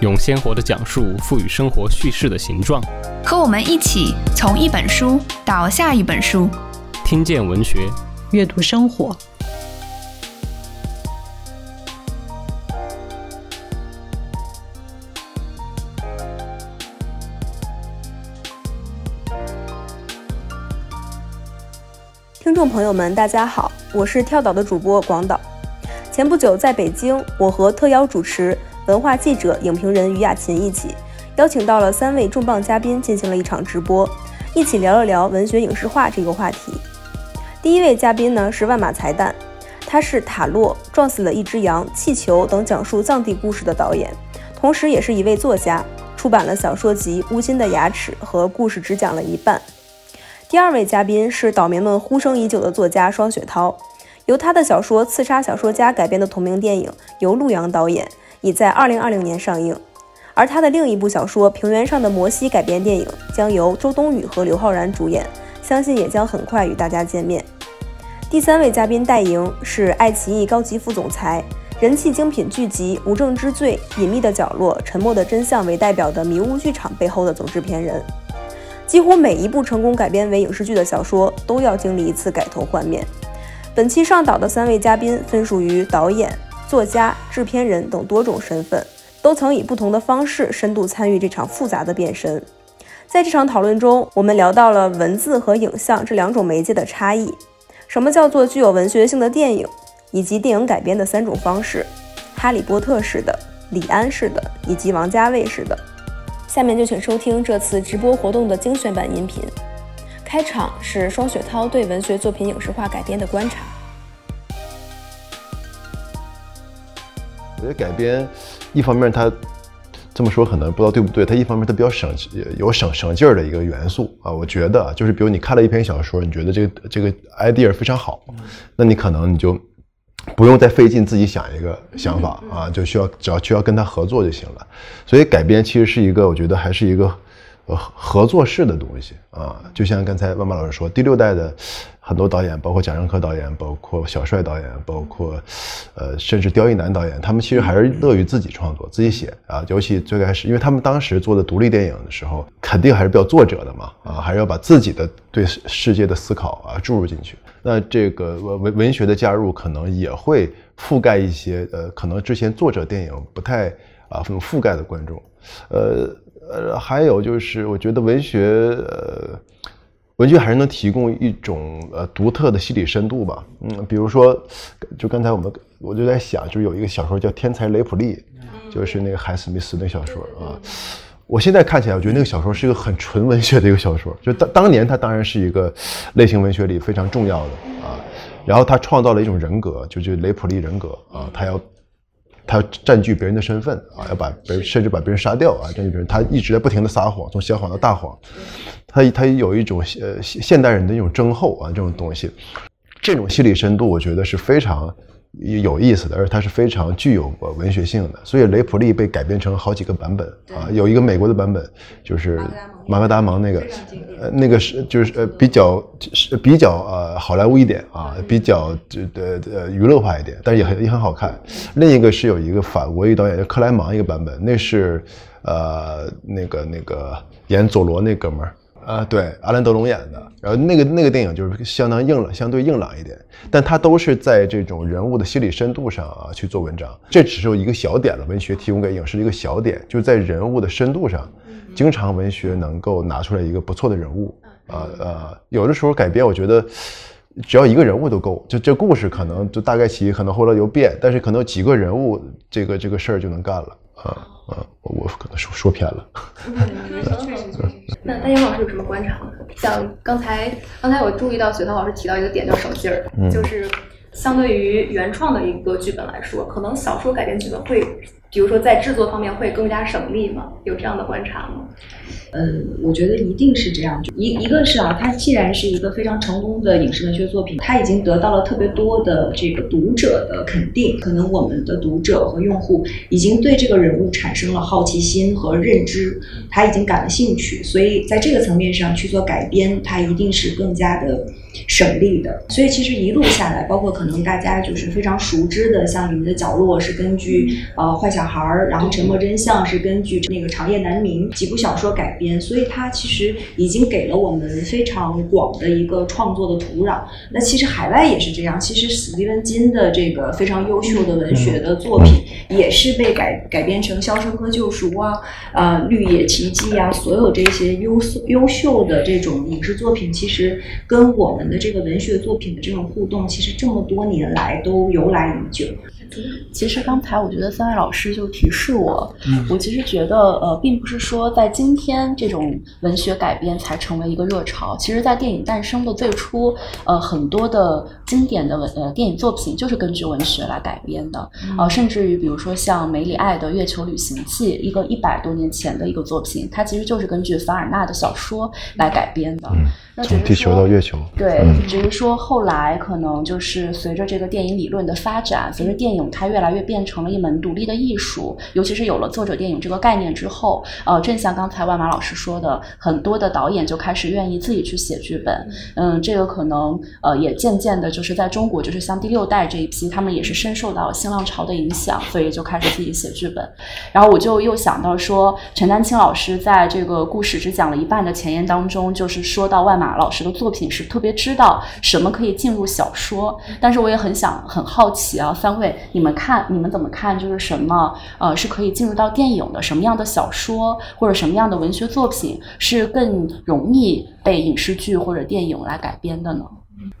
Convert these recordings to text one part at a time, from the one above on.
用鲜活的讲述赋予生活叙事的形状。和我们一起从一本书到下一本书，听见文学，阅读生活。听众朋友们，大家好，我是跳岛的主播广岛。前不久在北京，我和特邀主持、文化记者、影评人于雅琴一起，邀请到了三位重磅嘉宾进行了一场直播，一起聊了聊文学影视化这个话题。第一位嘉宾呢是万马才旦，他是《塔洛》《撞死了一只羊》《气球》等讲述藏地故事的导演，同时也是一位作家，出版了小说集《乌心的牙齿》和《故事只讲了一半》。第二位嘉宾是岛民们呼声已久的作家双雪涛，由他的小说《刺杀小说家》改编的同名电影由陆阳导演，已在二零二零年上映。而他的另一部小说《平原上的摩西》改编电影将由周冬雨和刘昊然主演，相信也将很快与大家见面。第三位嘉宾戴莹是爱奇艺高级副总裁，人气精品剧集《无证之罪》《隐秘的角落》《沉默的真相》为代表的迷雾剧场背后的总制片人。几乎每一部成功改编为影视剧的小说都要经历一次改头换面。本期上岛的三位嘉宾分属于导演、作家、制片人等多种身份，都曾以不同的方式深度参与这场复杂的变身。在这场讨论中，我们聊到了文字和影像这两种媒介的差异，什么叫做具有文学性的电影，以及电影改编的三种方式：哈利波特式的、李安式的，以及王家卫式的。下面就请收听这次直播活动的精选版音频。开场是双雪涛对文学作品影视化改编的观察。我觉得改编，一方面它这么说可能不知道对不对，它一方面它比较省有省省劲儿的一个元素啊。我觉得就是比如你看了一篇小说，你觉得这个这个 idea 非常好，那你可能你就。不用再费劲自己想一个想法啊，就需要只要需要跟他合作就行了。所以改编其实是一个，我觉得还是一个呃合作式的东西啊。就像刚才万万老师说，第六代的很多导演，包括贾樟柯导演，包括小帅导演，包括呃甚至刁亦男导演，他们其实还是乐于自己创作、自己写啊。尤其最开始，因为他们当时做的独立电影的时候，肯定还是比较作者的嘛啊，还是要把自己的对世界的思考啊注入进去。那这个文文文学的加入，可能也会覆盖一些呃，可能之前作者电影不太啊覆盖的观众，呃呃，还有就是我觉得文学呃，文学还是能提供一种呃独特的心理深度吧，嗯，比如说，就刚才我们我就在想，就是有一个小说叫《天才雷普利》，就是那个海史密斯那小说啊。我现在看起来，我觉得那个小说是一个很纯文学的一个小说，就当当年它当然是一个类型文学里非常重要的啊。然后他创造了一种人格，就就雷普利人格啊，他要他占据别人的身份啊，要把别人甚至把别人杀掉啊，占据别人。他一直在不停的撒谎，从小谎到大谎。他他有一种呃现代人的一种争后啊这种东西，这种心理深度，我觉得是非常。有意思的，而它是非常具有文学性的，所以雷普利被改编成好几个版本啊，有一个美国的版本，就是马格达蒙那个，呃，那个是就是呃比较是比较呃好莱坞一点啊，比较这的呃娱乐化一点，但是也很也很好看。另一个是有一个法国一个导演叫克莱芒一个版本，那是呃那个那个演佐罗那哥们儿。啊，对，阿兰德龙演的，然后那个那个电影就是相当硬朗，相对硬朗一点，但他都是在这种人物的心理深度上啊去做文章，这只是一个小点了，文学提供给影视的一个小点，就是在人物的深度上，经常文学能够拿出来一个不错的人物，啊呃，有的时候改编，我觉得只要一个人物都够，就这故事可能就大概其可能后来就变，但是可能几个人物这个这个事儿就能干了啊。啊，我可能说说偏了。那大英老师有什么观察呢？像刚才刚才我注意到雪涛老师提到一个点叫手劲儿，就是相对于原创的一个剧本来说，可能小说改编剧本会比如说在制作方面会更加省力吗？有这样的观察吗？呃，我觉得一定是这样。一一个是啊，它既然是一个非常成功的影视文学作品，它已经得到了特别多的这个读者的肯定。可能我们的读者和用户已经对这个人物产生了好奇心和认知，他已经感了兴趣，所以在这个层面上去做改编，它一定是更加的。省力的，所以其实一路下来，包括可能大家就是非常熟知的，像《你们的角落》是根据呃坏小孩儿，然后《沉默真相》是根据那个《长夜难明》几部小说改编，所以它其实已经给了我们非常广的一个创作的土壤。那其实海外也是这样，其实史蒂文金的这个非常优秀的文学的作品，也是被改改编成《肖申克救赎》啊、呃《绿野奇迹》啊，所有这些优优秀的这种影视作品，其实跟我们。的这个文学作品的这种互动，其实这么多年来都由来已久。其实刚才我觉得三位老师就提示我，我其实觉得呃，并不是说在今天这种文学改编才成为一个热潮。其实，在电影诞生的最初，呃，很多的经典的文呃电影作品就是根据文学来改编的呃，甚至于比如说像梅里爱的《月球旅行记》，一个一百多年前的一个作品，它其实就是根据凡尔纳的小说来改编的。从地球到月球，对，只是说后来可能就是随着这个电影理论的发展，随着电影它越来越变成了一门独立的艺术，尤其是有了作者电影这个概念之后，呃，正像刚才万马老师说的，很多的导演就开始愿意自己去写剧本，嗯，这个可能呃也渐渐的就是在中国，就是像第六代这一批，他们也是深受到新浪潮的影响，所以就开始自己写剧本。然后我就又想到说，陈丹青老师在这个故事只讲了一半的前言当中，就是说到万马。老师的作品是特别知道什么可以进入小说，但是我也很想很好奇啊，三位你们看你们怎么看？就是什么呃是可以进入到电影的？什么样的小说或者什么样的文学作品是更容易被影视剧或者电影来改编的呢？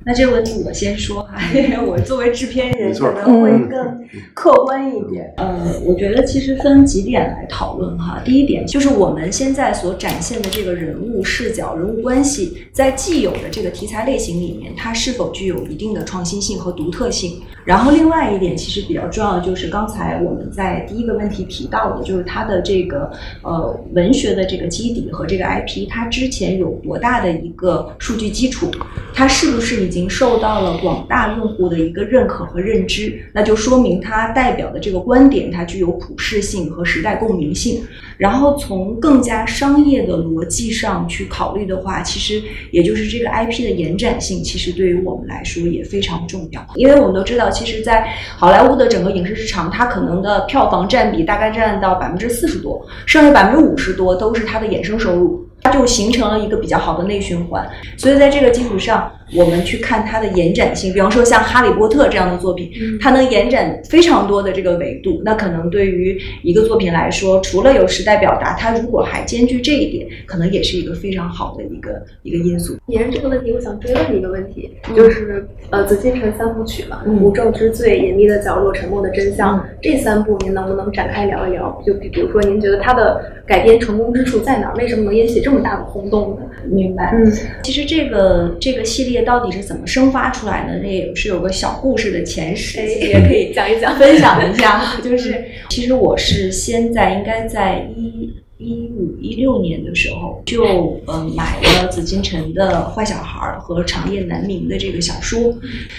那这个问题我先说哈，我作为制片人可能会更客观一点。呃，我觉得其实分几点来讨论哈。第一点就是我们现在所展现的这个人物视角、人物关系，在既有的这个题材类型里面，它是否具有一定的创新性和独特性。然后另外一点其实比较重要的就是刚才我们在第一个问题提到的，就是它的这个呃文学的这个基底和这个 IP，它之前有多大的一个数据基础，它是不是是已经受到了广大用户的一个认可和认知？那就说明它代表的这个观点，它具有普适性和时代共鸣性。然后从更加商业的逻辑上去考虑的话，其实也就是这个 IP 的延展性，其实对于我们来说也非常重要，因为我们都知道。其实，在好莱坞的整个影视市场，它可能的票房占比大概占到百分之四十多，剩下百分之五十多都是它的衍生收入。它就形成了一个比较好的内循环，所以在这个基础上，我们去看它的延展性。比方说像《哈利波特》这样的作品，它能延展非常多的这个维度。那可能对于一个作品来说，除了有时代表达，它如果还兼具这一点，可能也是一个非常好的一个一个因素。沿着这个问题，我想追问一个问题，就是呃，紫禁城三部曲嘛，《无证之罪》、《隐秘的角落》、《沉默的真相》这三部，您能不能展开聊一聊？就比比如说，您觉得它的改编成功之处在哪儿？为什么能引起这么大的轰动呢？明白。嗯，其实这个这个系列到底是怎么生发出来的？那也是有个小故事的前史，也可以讲一讲，分享一下。就是其实我是先在应该在一一五一六年的时候就呃买了紫禁城的《坏小孩》和《长夜难明》的这个小说，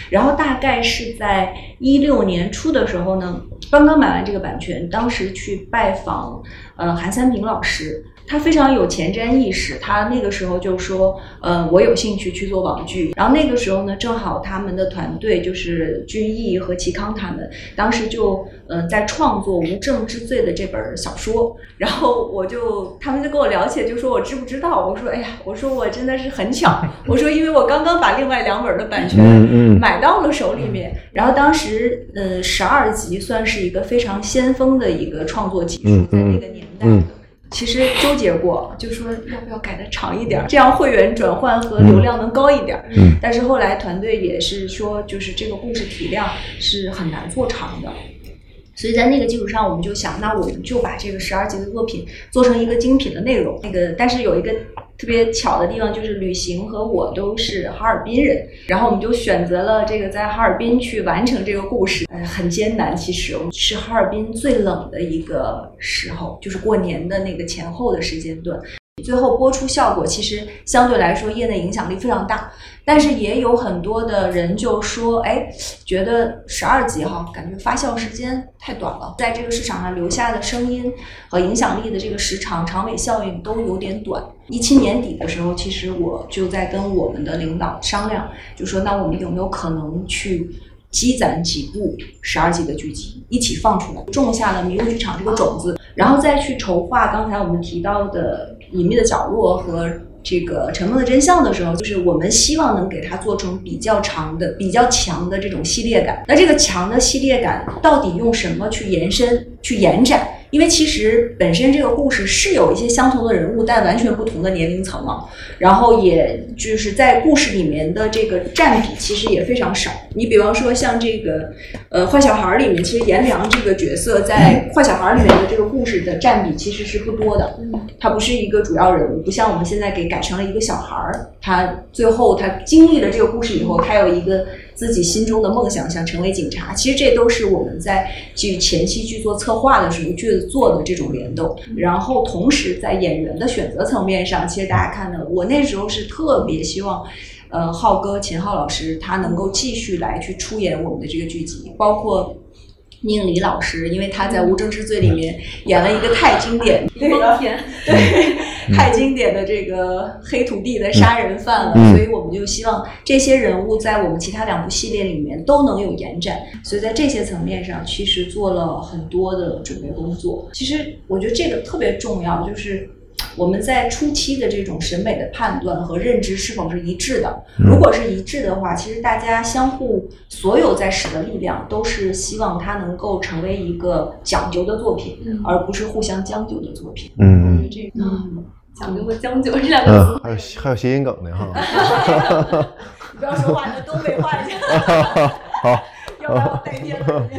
然后大概是在一六年初的时候呢，刚刚买完这个版权，当时去拜访呃韩三平老师。他非常有前瞻意识，他那个时候就说，呃，我有兴趣去做网剧。然后那个时候呢，正好他们的团队就是君毅和齐康他们，当时就，呃，在创作《无证之罪》的这本小说。然后我就，他们就跟我聊起来，就说我知不知道？我说，哎呀，我说我真的是很巧。我说，因为我刚刚把另外两本的版权买到了手里面。然后当时，呃，十二集算是一个非常先锋的一个创作技术，在那个年代。其实纠结过，就说要不要改的长一点，这样会员转换和流量能高一点。嗯，但是后来团队也是说，就是这个故事体量是很难做长的，所以在那个基础上，我们就想，那我们就把这个十二集的作品做成一个精品的内容。那个，但是有一个特别巧的地方，就是旅行和我都是哈尔滨人，然后我们就选择了这个在哈尔滨去完成这个故事。呃，很艰难，其实我们是哈尔滨最冷的一个时候，就是过年的那个前后的时间段。最后播出效果其实相对来说业内影响力非常大，但是也有很多的人就说，哎，觉得十二集哈，感觉发酵时间太短了，在这个市场上留下的声音和影响力的这个时长、长尾效应都有点短。一七年底的时候，其实我就在跟我们的领导商量，就说那我们有没有可能去积攒几部十二集的剧集一起放出来，种下了迷雾剧场这个种子，然后再去筹划刚才我们提到的。隐秘的角落和这个沉默的真相的时候，就是我们希望能给它做成比较长的、比较强的这种系列感。那这个强的系列感到底用什么去延伸、去延展？因为其实本身这个故事是有一些相同的人物，但完全不同的年龄层嘛。然后也就是在故事里面的这个占比其实也非常少。你比方说像这个呃坏小孩里面，其实颜良这个角色在坏小孩里面的这个故事的占比其实是不多的。嗯他不是一个主要人物，不像我们现在给改成了一个小孩儿。他最后他经历了这个故事以后，他有一个。自己心中的梦想，想成为警察，其实这都是我们在去前期去做策划的时候去做的这种联动。然后同时在演员的选择层面上，其实大家看到，我那时候是特别希望，呃，浩哥秦昊老师他能够继续来去出演我们的这个剧集，包括。宁理老师，因为他在《无证之罪》里面演了一个太经典、对对太经典的这个黑土地的杀人犯了，所以我们就希望这些人物在我们其他两部系列里面都能有延展。所以在这些层面上，其实做了很多的准备工作。其实我觉得这个特别重要，就是。我们在初期的这种审美的判断和认知是否是一致的？如果是一致的话，其实大家相互所有在使的力量都是希望它能够成为一个讲究的作品，而不是互相将就的作品。嗯嗯，这个讲究个将就这两个字，还有还有谐音梗呢哈。你不要说话，你东北话去。好，要不要带偏了。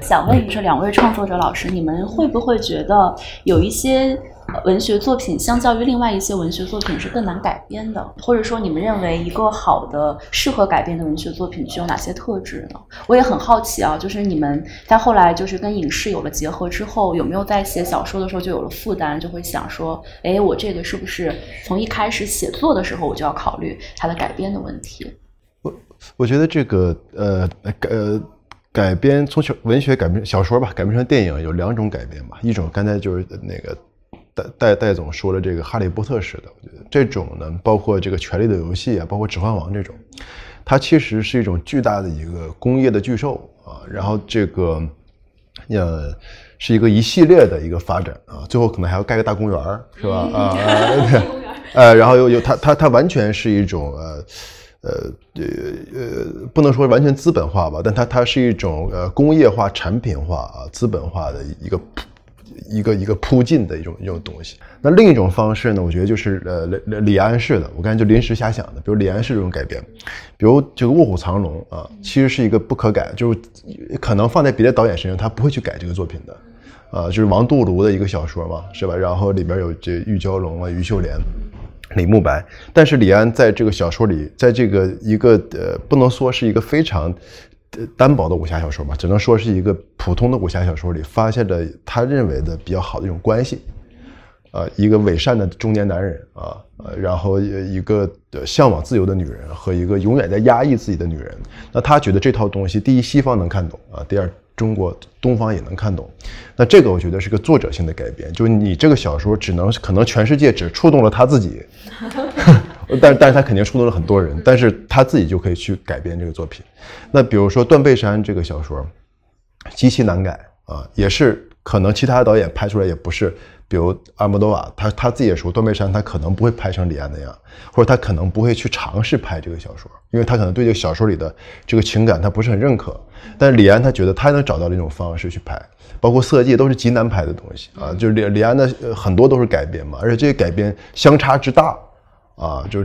想问一下两位创作者老师，你们会不会觉得有一些？文学作品相较于另外一些文学作品是更难改编的，或者说你们认为一个好的适合改编的文学作品具有哪些特质呢？我也很好奇啊，就是你们在后来就是跟影视有了结合之后，有没有在写小说的时候就有了负担，就会想说，哎，我这个是不是从一开始写作的时候我就要考虑它的改编的问题？我我觉得这个呃改呃改编从小文学改编小说吧，改编成电影有两种改编吧，一种刚才就是那个。戴戴戴总说了这个《哈利波特》式的，我觉得这种呢，包括这个《权力的游戏》啊，包括《指环王》这种，它其实是一种巨大的一个工业的巨兽啊。然后这个呃，是一个一系列的一个发展啊，最后可能还要盖个大公园是吧？啊，对，呃，然后又又它它它完全是一种呃呃呃呃，不能说完全资本化吧，但它它是一种呃工业化、产品化啊、资本化的一个。一个一个铺进的一种一种东西。那另一种方式呢？我觉得就是呃李李安式的，我刚才就临时瞎想的，比如李安式这种改编，比如这个《卧虎藏龙》啊，其实是一个不可改，就是可能放在别的导演身上，他不会去改这个作品的，啊，就是王杜庐的一个小说嘛，是吧？然后里边有这玉娇龙啊、于秀莲、李慕白，但是李安在这个小说里，在这个一个呃，不能说是一个非常。单薄的武侠小说吧，只能说是一个普通的武侠小说里发现的他认为的比较好的一种关系，呃，一个伪善的中年男人啊，呃，然后一个向往自由的女人和一个永远在压抑自己的女人，那他觉得这套东西，第一西方能看懂啊，第二中国东方也能看懂，那这个我觉得是个作者性的改编，就是你这个小说只能可能全世界只触动了他自己。但但是他肯定触动了很多人，但是他自己就可以去改编这个作品。那比如说《断背山》这个小说，极其难改啊，也是可能其他导演拍出来也不是，比如阿莫多瓦，他他自己也说《断背山》他可能不会拍成李安那样，或者他可能不会去尝试拍这个小说，因为他可能对这个小说里的这个情感他不是很认可。但是李安他觉得他能找到这种方式去拍，包括《色戒》都是极难拍的东西啊，就是李李安的很多都是改编嘛，而且这些改编相差之大。啊，就，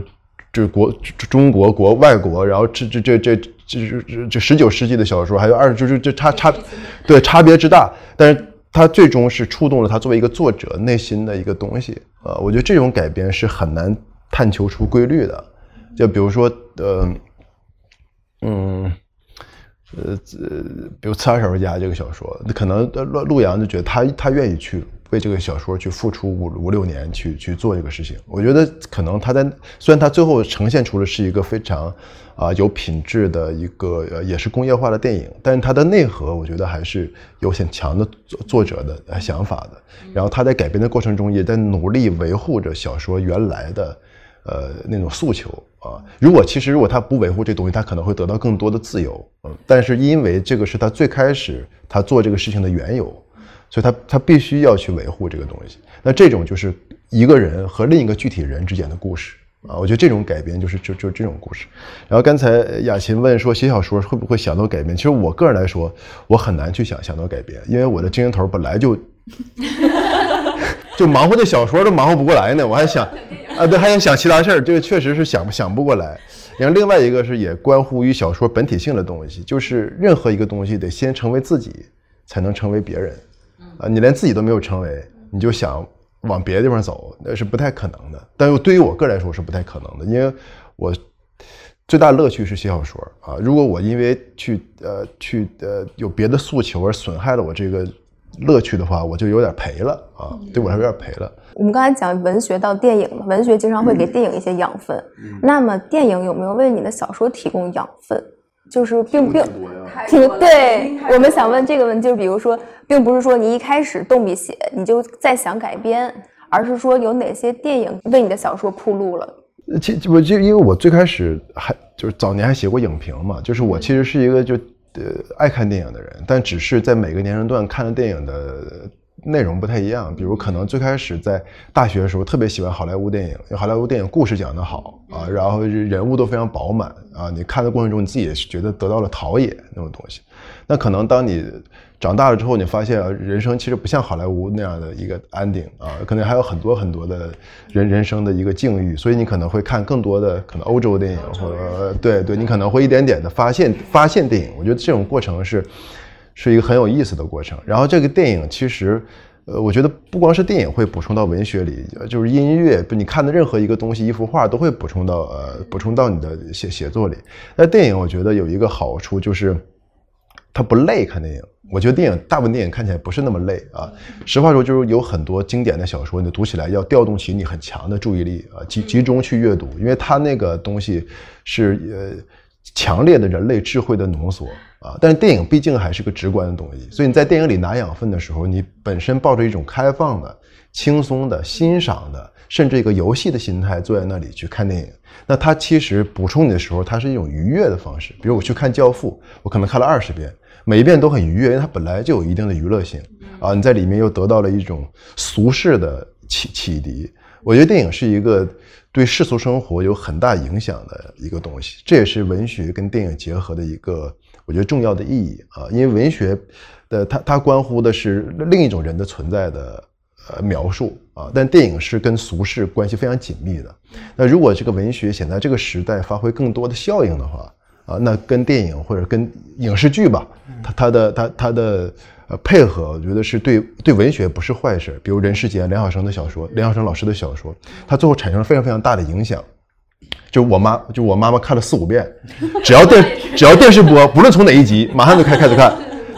就是国中国国外国，然后这这这这这这这十九世纪的小说，还有二就是这差差，对差别之大，但是他最终是触动了他作为一个作者内心的一个东西啊，我觉得这种改编是很难探求出规律的，就比如说呃，嗯。呃，比如《刺杀小说家》这个小说，可能陆陆阳就觉得他他愿意去为这个小说去付出五五六年去去做这个事情。我觉得可能他在虽然他最后呈现出的是一个非常啊有品质的一个呃也是工业化的电影，但是它的内核我觉得还是有很强的作作者的想法的。然后他在改编的过程中也在努力维护着小说原来的。呃，那种诉求啊，如果其实如果他不维护这东西，他可能会得到更多的自由。嗯，但是因为这个是他最开始他做这个事情的缘由，所以他他必须要去维护这个东西。那这种就是一个人和另一个具体人之间的故事啊，我觉得这种改编就是就就这种故事。然后刚才雅琴问说写小说会不会想到改编？其实我个人来说，我很难去想想到改编，因为我的精神头本来就 就忙活这小说都忙活不过来呢，我还想。啊，对，还想想其他事儿，这个确实是想想不过来。然后另外一个是也关乎于小说本体性的东西，就是任何一个东西得先成为自己，才能成为别人。啊，你连自己都没有成为，你就想往别的地方走，那是不太可能的。但是对于我个人来说是不太可能的，因为我最大乐趣是写小说啊。如果我因为去呃去呃有别的诉求而损害了我这个。乐趣的话，我就有点赔了啊，对我来说有点赔了。我们刚才讲文学到电影嘛，文学经常会给电影一些养分。那么电影有没有为你的小说提供养分？就是并并挺对。我们想问这个问题，就是比如说，并不是说你一开始动笔写，你就在想改编，而是说有哪些电影为你的小说铺路了？其我就因为我最开始还就是早年还写过影评嘛，就是我其实是一个就。呃，爱看电影的人，但只是在每个年龄段看的电影的内容不太一样。比如，可能最开始在大学的时候特别喜欢好莱坞电影，因为好莱坞电影故事讲得好啊，然后人物都非常饱满啊，你看的过程中你自己也是觉得得到了陶冶那种东西。那可能当你长大了之后，你发现人生其实不像好莱坞那样的一个 ending 啊，可能还有很多很多的人人生的一个境遇，所以你可能会看更多的可能欧洲电影，或者对对，你可能会一点点的发现发现电影。我觉得这种过程是是一个很有意思的过程。然后这个电影其实，呃，我觉得不光是电影会补充到文学里，就是音乐，你看的任何一个东西，一幅画都会补充到呃补充到你的写写作里。那电影我觉得有一个好处就是。它不累看电影，我觉得电影大部分电影看起来不是那么累啊。实话说，就是有很多经典的小说，你读起来要调动起你很强的注意力啊，集集中去阅读，因为它那个东西是呃强烈的人类智慧的浓缩啊。但是电影毕竟还是个直观的东西，所以你在电影里拿养分的时候，你本身抱着一种开放的、轻松的、欣赏的，甚至一个游戏的心态坐在那里去看电影。那它其实补充你的时候，它是一种愉悦的方式。比如我去看《教父》，我可能看了二十遍。每一遍都很愉悦，因为它本来就有一定的娱乐性啊！你在里面又得到了一种俗世的启启迪。我觉得电影是一个对世俗生活有很大影响的一个东西，这也是文学跟电影结合的一个我觉得重要的意义啊！因为文学的它它关乎的是另一种人的存在的呃描述啊，但电影是跟俗世关系非常紧密的。那如果这个文学想在这个时代发挥更多的效应的话，啊，那跟电影或者跟影视剧吧，它它的它它的呃配合，我觉得是对对文学不是坏事。比如《人世间》梁晓声的小说，梁晓声老师的小说，它最后产生了非常非常大的影响。就我妈，就我妈妈看了四五遍，只要电只要电视播，不论从哪一集，马上就开开始看。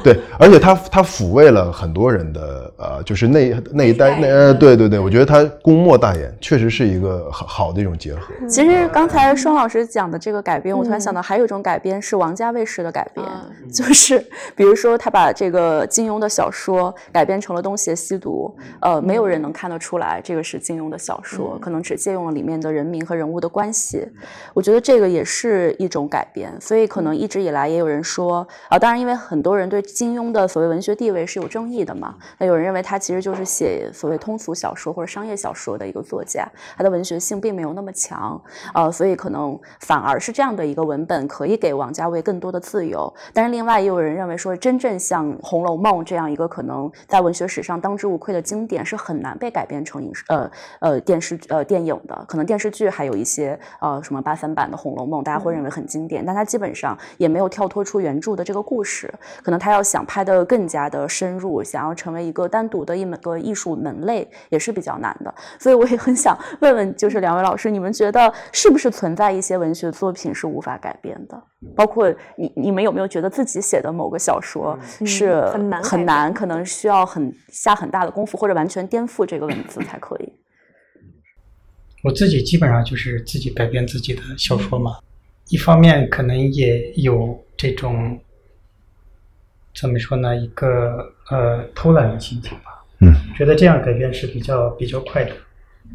对，而且他他抚慰了很多人的呃，就是那那一代那呃，对对对，我觉得他功莫大焉，确实是一个好好的一种结合。其实刚才双老师讲的这个改编，我突然想到还有一种改编是王家卫式的改编，就是比如说他把这个金庸的小说改编成了《东邪西毒》，呃，没有人能看得出来这个是金庸的小说，可能只借用了里面的人名和人物的关系。我觉得这个也是一种改编，所以可能一直以来也有人说啊，当然因为很多人对金庸中的所谓文学地位是有争议的嘛？那有人认为他其实就是写所谓通俗小说或者商业小说的一个作家，他的文学性并没有那么强，呃，所以可能反而是这样的一个文本可以给王家卫更多的自由。但是另外也有人认为说，真正像《红楼梦》这样一个可能在文学史上当之无愧的经典，是很难被改编成影视呃呃电视呃电影的。可能电视剧还有一些呃什么八三版的《红楼梦》，大家会认为很经典，但它基本上也没有跳脱出原著的这个故事。可能他要想拍的更加的深入，想要成为一个单独的一门个艺术门类，也是比较难的。所以我也很想问问，就是两位老师，你们觉得是不是存在一些文学作品是无法改变的？包括你你们有没有觉得自己写的某个小说是很难很难，可能需要很下很大的功夫，或者完全颠覆这个文字才可以？我自己基本上就是自己改编自己的小说嘛，一方面可能也有这种怎么说呢，一个呃偷懒的心情吧。嗯，觉得这样改变是比较比较快的。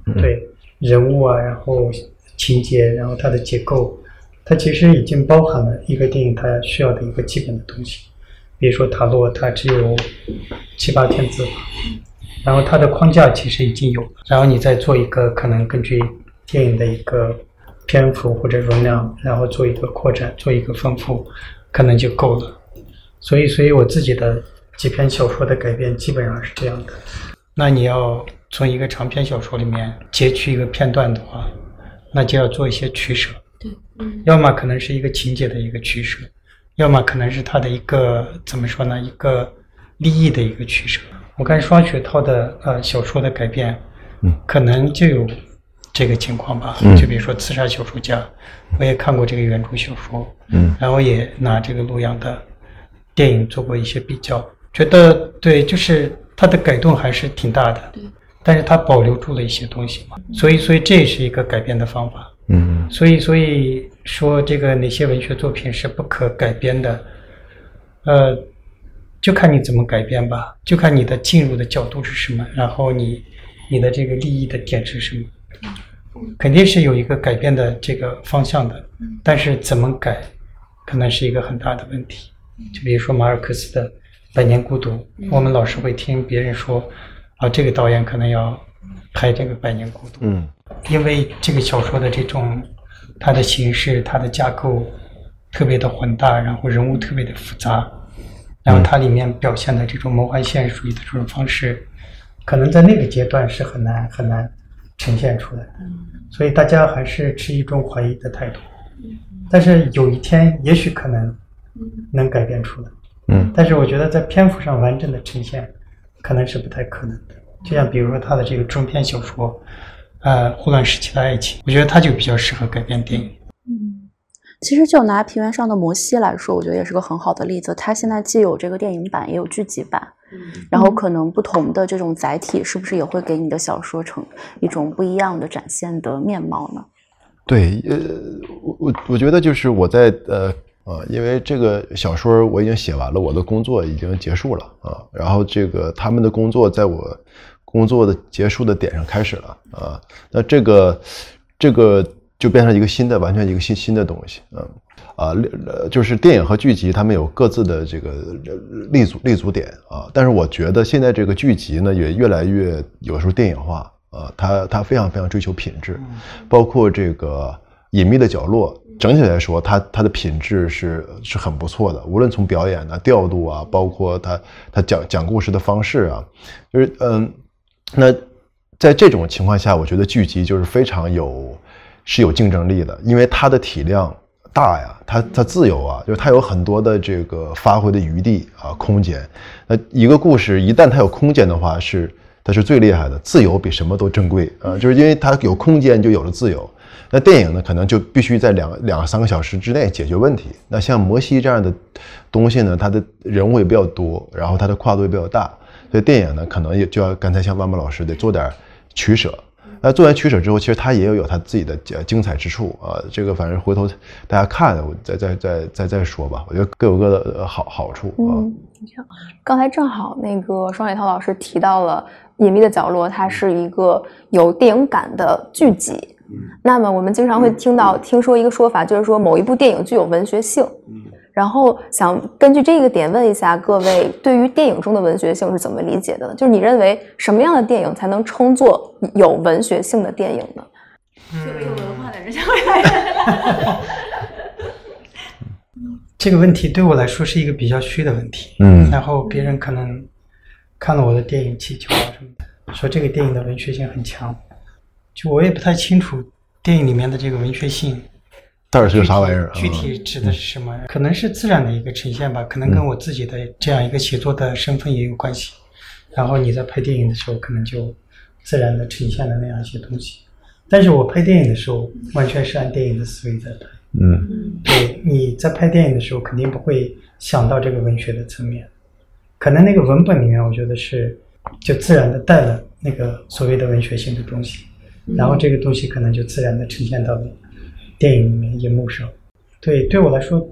嗯对人物啊，然后情节，然后它的结构，它其实已经包含了一个电影它需要的一个基本的东西。比如说塔洛，它只有七八千字吧，然后它的框架其实已经有了，然后你再做一个可能根据电影的一个篇幅或者容量，然后做一个扩展，做一个丰富，可能就够了。所以，所以我自己的几篇小说的改编基本上是这样的。那你要从一个长篇小说里面截取一个片段的话，那就要做一些取舍。对，嗯，要么可能是一个情节的一个取舍，要么可能是它的一个怎么说呢，一个利益的一个取舍。我看双雪涛的呃小说的改编，嗯，可能就有这个情况吧。嗯就比如说《刺杀小说家》，我也看过这个原著小说，嗯然后也拿这个陆阳的电影做过一些比较，觉得对，就是它的改动还是挺大的，对，但是它保留住了一些东西嘛，所以所以这也是一个改编的方法。嗯。所以，所以说这个哪些文学作品是不可改编的，呃，就看你怎么改编吧，就看你的进入的角度是什么，然后你你的这个利益的点是什么，肯定是有一个改变的这个方向的，但是怎么改，可能是一个很大的问题。就比如说马尔克斯的《百年孤独》，我们老是会听别人说，啊，这个导演可能要拍这个《百年孤独》，嗯因为这个小说的这种它的形式、它的架构特别的混大，然后人物特别的复杂，然后它里面表现的这种魔幻现实主义的这种方式，可能在那个阶段是很难很难呈现出来的。所以大家还是持一种怀疑的态度。但是有一天，也许可能能改变出来。嗯但是我觉得在篇幅上完整的呈现，可能是不太可能的。就像比如说他的这个中篇小说，呃，《霍乱时期的爱情》，我觉得它就比较适合改编电影。嗯其实就拿平原上的摩西来说，我觉得也是个很好的例子。它现在既有这个电影版，也有剧集版，然后可能不同的这种载体，是不是也会给你的小说成一种不一样的展现的面貌呢？对，呃，我我我觉得就是我在呃呃，因为这个小说我已经写完了，我的工作已经结束了啊，然后这个他们的工作在我工作的结束的点上开始了啊，那这个这个就变成一个新的，完全一个新新的东西，嗯啊，呃就是电影和剧集他们有各自的这个呃立足立足点啊，但是我觉得现在这个剧集呢也越来越有时候电影化。啊，它它非常非常追求品质，包括这个隐秘的角落，整体来说，它它的品质是是很不错的，无论从表演啊、调度啊，包括它它讲讲故事的方式啊，就是嗯，那在这种情况下，我觉得剧集就是非常有是有竞争力的，因为它的体量大呀，它它自由啊，就是它有很多的这个发挥的余地啊空间。那一个故事一旦它有空间的话，是它是最厉害的，自由比什么都珍贵啊，就是因为它有空间就有了自由。那电影呢，可能就必须在两两三个小时之内解决问题。那像摩西这样的东西呢，它的人物也比较多，然后它的跨度也比较大，所以电影呢，可能也就要刚才像万万老师得做点取舍。那做完取舍之后，其实它也有有它自己的呃精彩之处啊。这个反正回头大家看，我再再再再再说吧。我觉得各有各的好好处啊。嗯，刚才正好那个双雪涛老师提到了《隐秘的角落》，它是一个有电影感的剧集。那么我们经常会听到听说一个说法，就是说某一部电影具有文学性。嗯然后想根据这个点问一下各位，对于电影中的文学性是怎么理解的？就是你认为什么样的电影才能称作有文学性的电影呢？有有文化的人才会来。这个问题对我来说是一个比较虚的问题。嗯然后别人可能看了我的电影《气球》啊什么的，说这个电影的文学性很强，就我也不太清楚电影里面的这个文学性到底是个啥玩意儿？具体指的是什么？可能是自然的一个呈现吧，可能跟我自己的这样一个写作的身份也有关系。然后你在拍电影的时候，可能就自然的呈现了那样一些东西。但是我拍电影的时候，完全是按电影的思维在拍。嗯对，你在拍电影的时候，肯定不会想到这个文学的层面。可能那个文本里面，我觉得是就自然的带了那个所谓的文学性的东西，然后这个东西可能就自然的呈现到了电影里面、荧幕上。对，对我来说，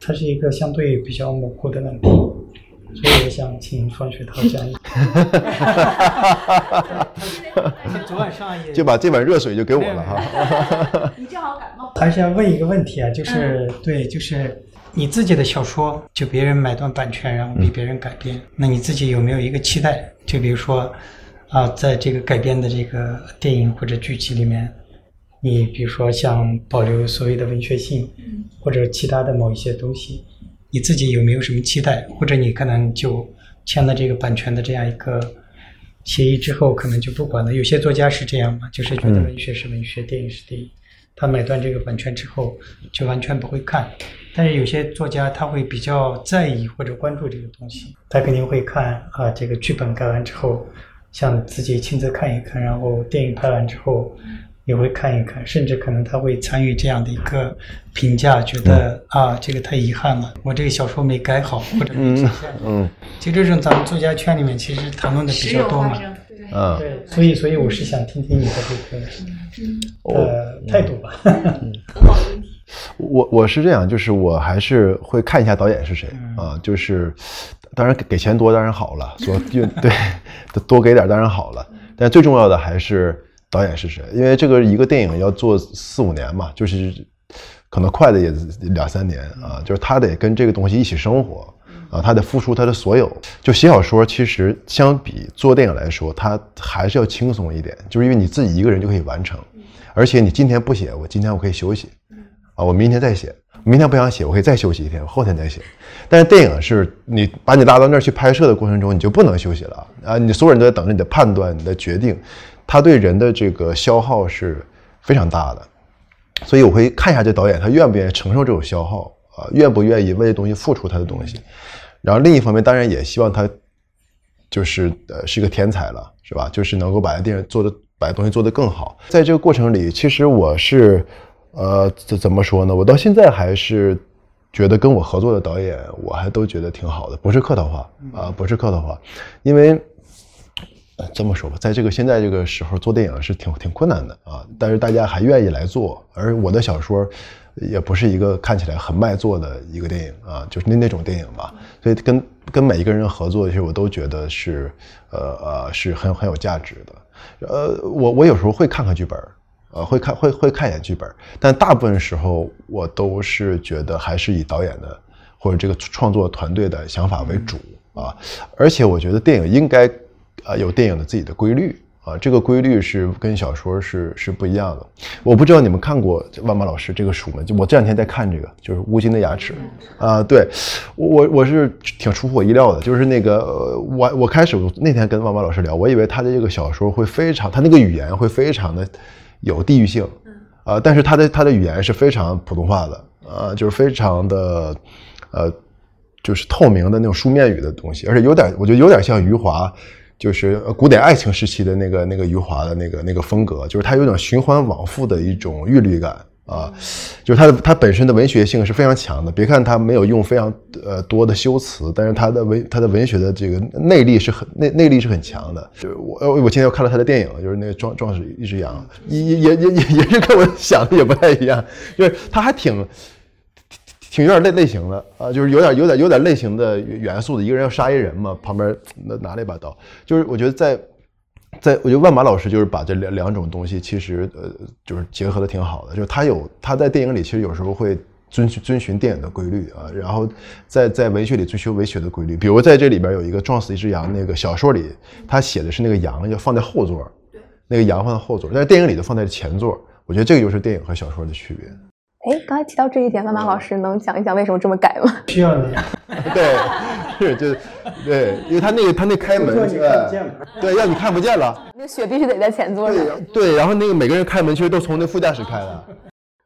它是一个相对比较模糊的问题，所以我想请双雪涛讲一昨晚上也就把这碗热水就给我了哈。你正好感冒。还是要问一个问题啊，就是、对，就是你自己的小说，就别人买断版权，然后被别人改编，那你自己有没有一个期待？就比如说啊，在这个改编的这个电影或者剧集里面，你比如说像保留所谓的文学性，或者其他的某一些东西，你自己有没有什么期待？或者你可能就签了这个版权的这样一个协议之后，可能就不管了。有些作家是这样嘛，就是觉得文学是文学，电影是电影。他买断这个版权之后，就完全不会看。但是有些作家他会比较在意或者关注这个东西，他肯定会看啊，这个剧本改完之后，想自己亲自看一看，然后电影拍完之后也会看一看，甚至可能他会参与这样的一个评价，觉得啊，这个太遗憾了，我这个小说没改好或者没呈现。嗯就这种咱们作家圈里面其实谈论的比较多嘛。嗯，对，所以所以我是想听听你的这个呃态度吧。我我是这样，就是我还是会看一下导演是谁啊，就是当然给给钱多当然好了，说就 对多给点当然好了，但最重要的还是导演是谁，因为这个一个电影要做四五年嘛，就是可能快的也两三年啊，就是他得跟这个东西一起生活啊，他得付出他的所有。就写小说，其实相比做电影来说，他还是要轻松一点，就是因为你自己一个人就可以完成，而且你今天不写，我今天我可以休息。啊，我明天再写，明天不想写，我可以再休息一天，后天再写。但是电影是你把你拉到那儿去拍摄的过程中，你就不能休息了啊！你所有人都在等着你的判断、你的决定，它对人的这个消耗是非常大的。所以我会看一下这导演他愿不愿意承受这种消耗啊，愿不愿意为这东西付出他的东西。然后另一方面，当然也希望他就是呃是个天才了，是吧？就是能够把电影做的把东西做得更好。在这个过程里，其实我是。呃，怎怎么说呢？我到现在还是觉得跟我合作的导演，我还都觉得挺好的，不是客套话啊，不是客套话，因为这么说吧，在这个现在这个时候做电影是挺挺困难的啊，但是大家还愿意来做，而我的小说也不是一个看起来很卖座的一个电影啊，就是那那种电影吧，所以跟跟每一个人合作，其实我都觉得是呃呃是很很有价值的，呃，我我有时候会看看剧本。呃，会看会会看一眼剧本，但大部分时候我都是觉得还是以导演的或者这个创作团队的想法为主啊。而且我觉得电影应该啊有电影的自己的规律啊，这个规律是跟小说是是不一样的。我不知道你们看过万马老师这个书没？就我这两天在看这个，就是《乌金的牙齿》啊。对我我是挺出乎我意料的，就是那个我我开始那天跟万马老师聊，我以为他的这个小说会非常，他那个语言会非常的。有地域性，啊，但是他的他的语言是非常普通话的，呃，就是非常的，呃，就是透明的那种书面语的东西，而且有点，我觉得有点像余华，就是古典爱情时期的那个那个余华的那个那个风格，就是他有点循环往复的一种韵律感啊，就是他的他本身的文学性是非常强的，别看他没有用非常呃多的修辞，但是他的文他的文学的这个内力是很内内力是很强的。就我我今天又看了他的电影，就是那个壮壮士一只羊，也也也也也是跟我想的也不太一样，就是他还挺挺有点类类型的啊，就是有点有点有点类型的元素的。一个人要杀一人嘛，旁边拿拿了一把刀，就是我觉得在。在我觉得万马老师就是把这两两种东西其实呃就是结合的挺好的，就是他有他在电影里其实有时候会遵遵循电影的规律啊，然后在在文学里追求文学的规律。比如在这里边有一个撞死一只羊，那个小说里他写的是那个羊要放在后座，那个羊放在后座，但是电影里就放在前座。我觉得这个就是电影和小说的区别。哎，刚才提到这一点，万马老师能讲一讲为什么这么改吗？需要你。对，是就对，因为他那个他那开门，对，让你看不见了。那雪必须得在前座上。对，然后那个每个人开门其实都从那副驾驶开的。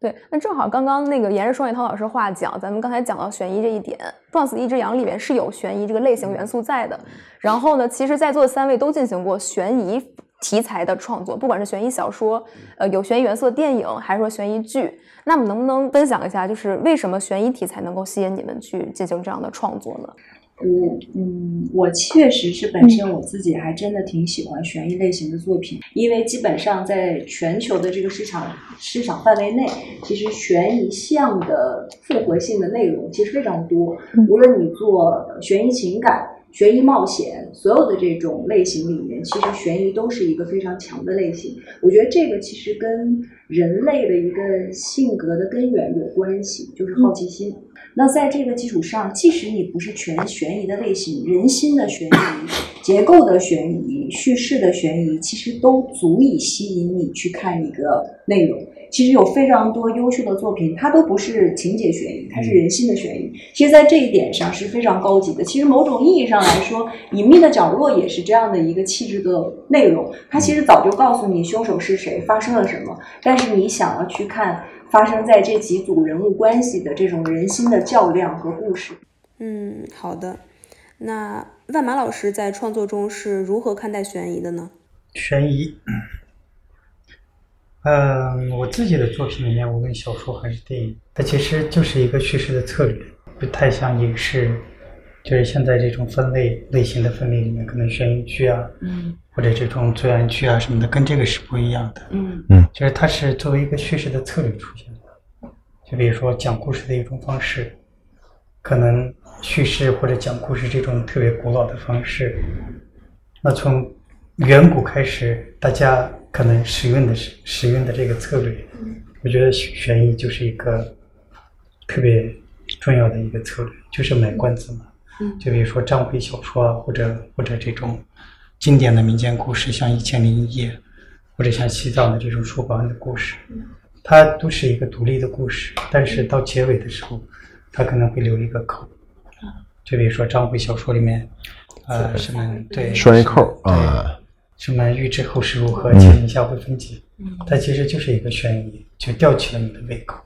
对，那正好刚刚那个沿着双雪涛老师话讲，咱们刚才讲到悬疑这一点，《撞死一只羊》里面是有悬疑这个类型元素在的。然后呢，其实在座的三位都进行过悬疑题材的创作，不管是悬疑小说，呃，有悬疑元素的电影，还是说悬疑剧。那么能不能分享一下，就是为什么悬疑题材能够吸引你们去进行这样的创作呢？我嗯，我确实是本身我自己还真的挺喜欢悬疑类型的作品，因为基本上在全球的这个市场市场范围内，其实悬疑向的复合性的内容其实非常多。无论你做悬疑情感、悬疑冒险，所有的这种类型里面，其实悬疑都是一个非常强的类型。我觉得这个其实跟人类的一个性格的根源有关系，就是好奇心。那在这个基础上，即使你不是全悬疑的类型，人心的悬疑、结构的悬疑、叙事的悬疑，其实都足以吸引你去看一个内容。其实有非常多优秀的作品，它都不是情节悬疑，它是人心的悬疑。其实，在这一点上是非常高级的。其实，某种意义上来说，《隐秘的角落》也是这样的一个气质的内容。它其实早就告诉你凶手是谁，发生了什么，但是你想要去看发生在这几组人物关系的这种人心的较量和故事。嗯，好的。那万马老师在创作中是如何看待悬疑的呢？悬疑。嗯，我自己的作品里面，无论小说还是电影，它其实就是一个叙事的策略，不太像影视，就是现在这种分类类型的分类里面，可能悬疑剧啊，嗯，或者这种罪案剧啊什么的，跟这个是不一样的，嗯嗯，就是它是作为一个叙事的策略出现的，就比如说讲故事的一种方式，可能叙事或者讲故事这种特别古老的方式，那从远古开始，大家。可能使用的是使用的这个策略，我觉得悬疑就是一个特别重要的一个策略，就是买关子嘛。就比如说章回小说啊，或者或者这种经典的民间故事，像《一千零一夜》，或者像西藏的这种说报案的故事，它都是一个独立的故事，但是到结尾的时候，它可能会留一个口。就比如说章回小说里面，呃，什么对，拴一扣啊。什么预知后事如何，请以下会分解。它其实就是一个悬疑，就吊起了你的胃口，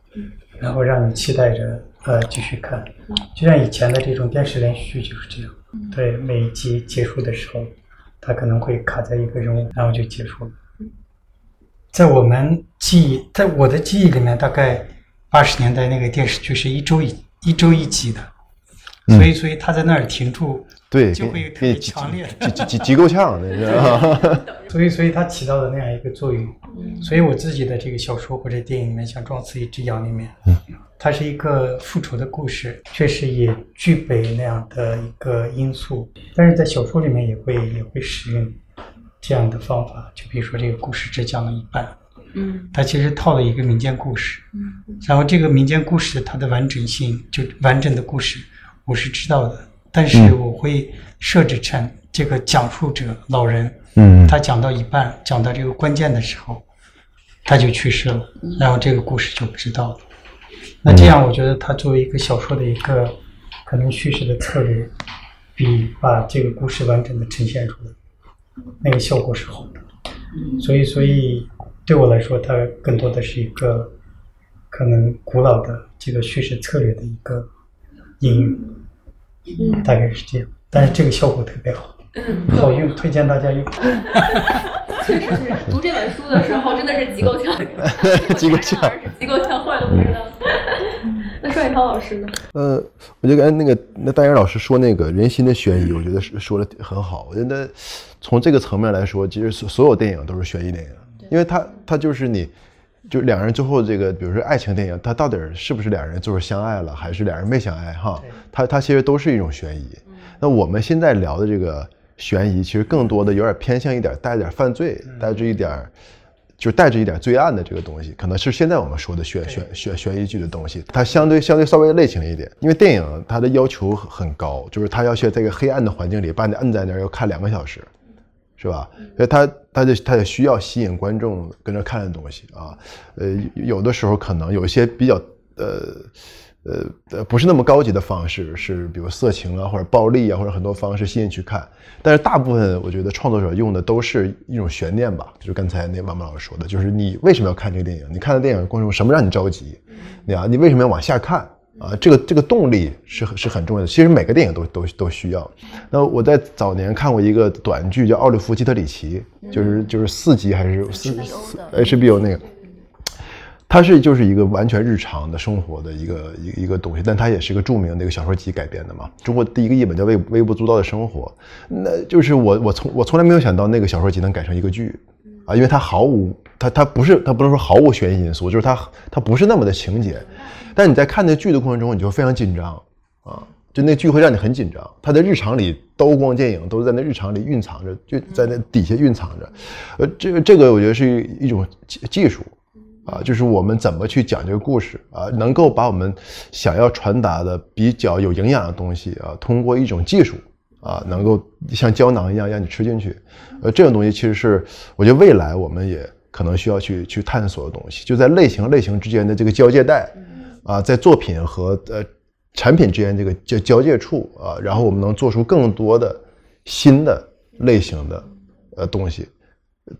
然后让你期待着呃继续看。就像以前的这种电视连续剧就是这样，对每一集结束的时候，它可能会卡在一个人物，然后就结束了。在我们记忆，在我的记忆里面，大概八十年代那个电视剧是一周一一周一集的，所以所以他在那儿停住。对，就会特别强烈，急急急够呛，那是。所以，所以它起到的那样一个作用。所以我自己的这个小说或者电影里面，像《撞死一只羊》里面，它是一个复仇的故事，确实也具备那样的一个因素。但是在小说里面也会也会使用这样的方法，就比如说这个故事只讲了一半，嗯，它其实套了一个民间故事，嗯，然后这个民间故事它的完整性，就完整的故事，我是知道的。但是我会设置成这个讲述者老人，嗯，他讲到一半，讲到这个关键的时候，他就去世了，然后这个故事就不知道了。那这样，我觉得他作为一个小说的一个可能叙事的策略，比把这个故事完整的呈现出来，那个效果是好的。所以，所以对我来说，它更多的是一个可能古老的这个叙事策略的一个应用。大概是这样，但是这个效果特别好，好用，推荐大家用。确实是读这本书的时候，真的是极够呛，极够呛，极够呛，坏都不知道。那双雪涛老师呢？呃，我觉得那个那大岩老师说那个人心的悬疑，我觉得是说的很好。我觉得从这个层面来说，其实所所有电影都是悬疑电影，因为它它就是你。就两人最后这个，比如说爱情电影，它到底是不是两人就是相爱了，还是两人没相爱？哈，它它其实都是一种悬疑。那我们现在聊的这个悬疑，其实更多的有点偏向一点带点犯罪，带着一点就带着一点罪案的这个东西，可能是现在我们说的悬悬悬悬疑剧的东西，它相对相对稍微类型一点，因为电影它的要求很高，就是它要需在一个黑暗的环境里把你摁在那儿要看两个小时，是吧？所以他他就他也需要吸引观众跟着看的东西啊，呃，有的时候可能有一些比较呃。呃呃，不是那么高级的方式，是比如色情啊，或者暴力啊，或者很多方式吸引去看。但是大部分我觉得创作者用的都是一种悬念吧，就是刚才那万万老师说的，就是你为什么要看这个电影？你看的电影过程中什么让你着急？对啊，你为什么要往下看啊？这个这个动力是是很重要的。其实每个电影都都都需要。那我在早年看过一个短剧叫《奥利弗·基特里奇》，就是就是四集还是四 HBO 那个。它是就是一个完全日常的生活的一个一一个东西，但它也是一个著名的一个小说集改编的嘛。中国第一个译本叫《微微不足道的生活》，那就是我我从我从来没有想到那个小说集能改成一个剧，啊，因为它毫无它它不是它不能说毫无悬疑因素，就是它它不是那么的情节。但你在看那剧的过程中，你就非常紧张啊，就那剧会让你很紧张。它在日常里刀光剑影都在那日常里蕴藏着，就在那底下蕴藏着。呃，这个这个我觉得是一种技术。啊，就是我们怎么去讲这个故事啊，能够把我们想要传达的比较有营养的东西啊，通过一种技术啊，能够像胶囊一样让你吃进去。呃，这种东西其实是我觉得未来我们也可能需要去去探索的东西，就在类型类型之间的这个交界带啊，在作品和呃产品之间这个交交界处啊，然后我们能做出更多的新的类型的呃东西，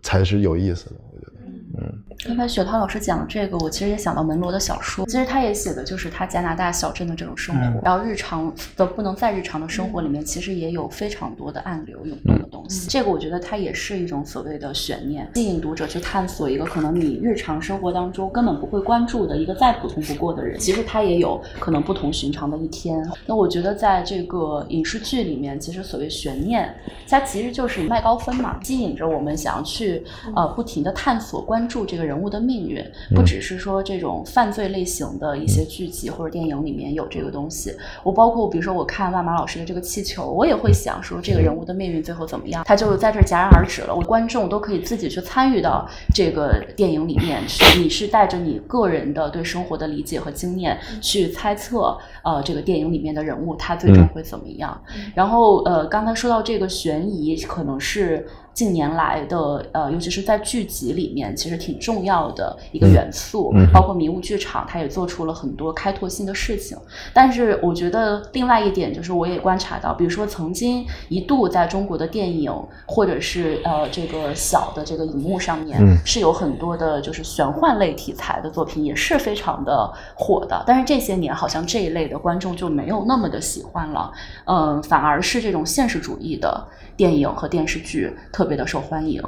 才是有意思的。我觉得，嗯。刚才雪涛老师讲这个，我其实也想到门罗的小说。其实他也写的就是他加拿大小镇的这种生活，然后日常的不能再日常的生活里面，其实也有非常多的暗流涌动的东西。这个我觉得它也是一种所谓的悬念，吸引读者去探索一个可能你日常生活当中根本不会关注的一个再普通不过的人，其实他也有可能不同寻常的一天。那我觉得在这个影视剧里面，其实所谓悬念，它其实就是麦高芬嘛，吸引着我们想要去呃不停的探索、关注这个人。人物的命运不只是说这种犯罪类型的一些剧集或者电影里面有这个东西。我包括比如说我看万马老师的这个气球，我也会想说这个人物的命运最后怎么样？他就在这戛然而止了。我观众都可以自己去参与到这个电影里面去。你是带着你个人的对生活的理解和经验去猜测，呃，这个电影里面的人物他最终会怎么样？然后呃，刚才说到这个悬疑，可能是。近年来的呃，尤其是在剧集里面，其实挺重要的一个元素，包括迷雾剧场，它也做出了很多开拓性的事情。但是我觉得另外一点就是，我也观察到，比如说曾经一度在中国的电影或者是呃这个小的这个荧幕上面，是有很多的就是玄幻类题材的作品，也是非常的火的。但是这些年好像这一类的观众就没有那么的喜欢了，嗯，反而是这种现实主义的。电影和电视剧特别的受欢迎，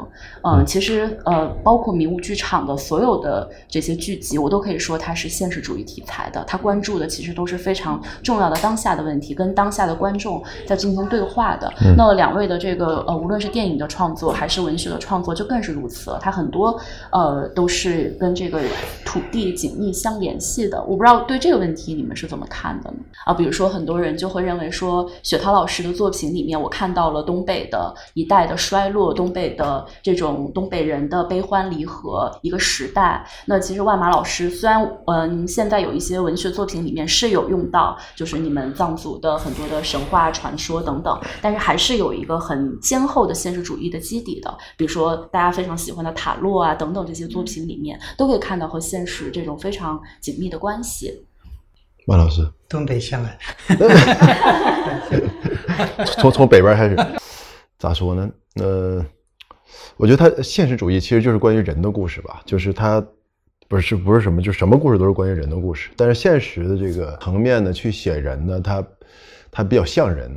嗯，其实呃，包括迷雾剧场的所有的这些剧集，我都可以说它是现实主义题材的，它关注的其实都是非常重要的当下的问题，跟当下的观众在进行对话的。那两位的这个呃，无论是电影的创作还是文学的创作，就更是如此了。它很多呃都是跟这个土地紧密相联系的。我不知道对这个问题你们是怎么看的呢？啊，比如说很多人就会认为说，雪涛老师的作品里面，我看到了东北。的一代的衰落，东北的这种东北人的悲欢离合，一个时代。那其实万马老师虽然嗯，现在有一些文学作品里面是有用到，就是你们藏族的很多的神话传说等等，但是还是有一个很坚厚的现实主义的基底的。比如说大家非常喜欢的塔洛啊等等这些作品里面，都可以看到和现实这种非常紧密的关系。万老师，东北下来，从从北边开始。咋说呢？呃，我觉得他现实主义其实就是关于人的故事吧，就是他不是不是什么，就什么故事都是关于人的故事。但是现实的这个层面呢，去写人呢，他他比较像人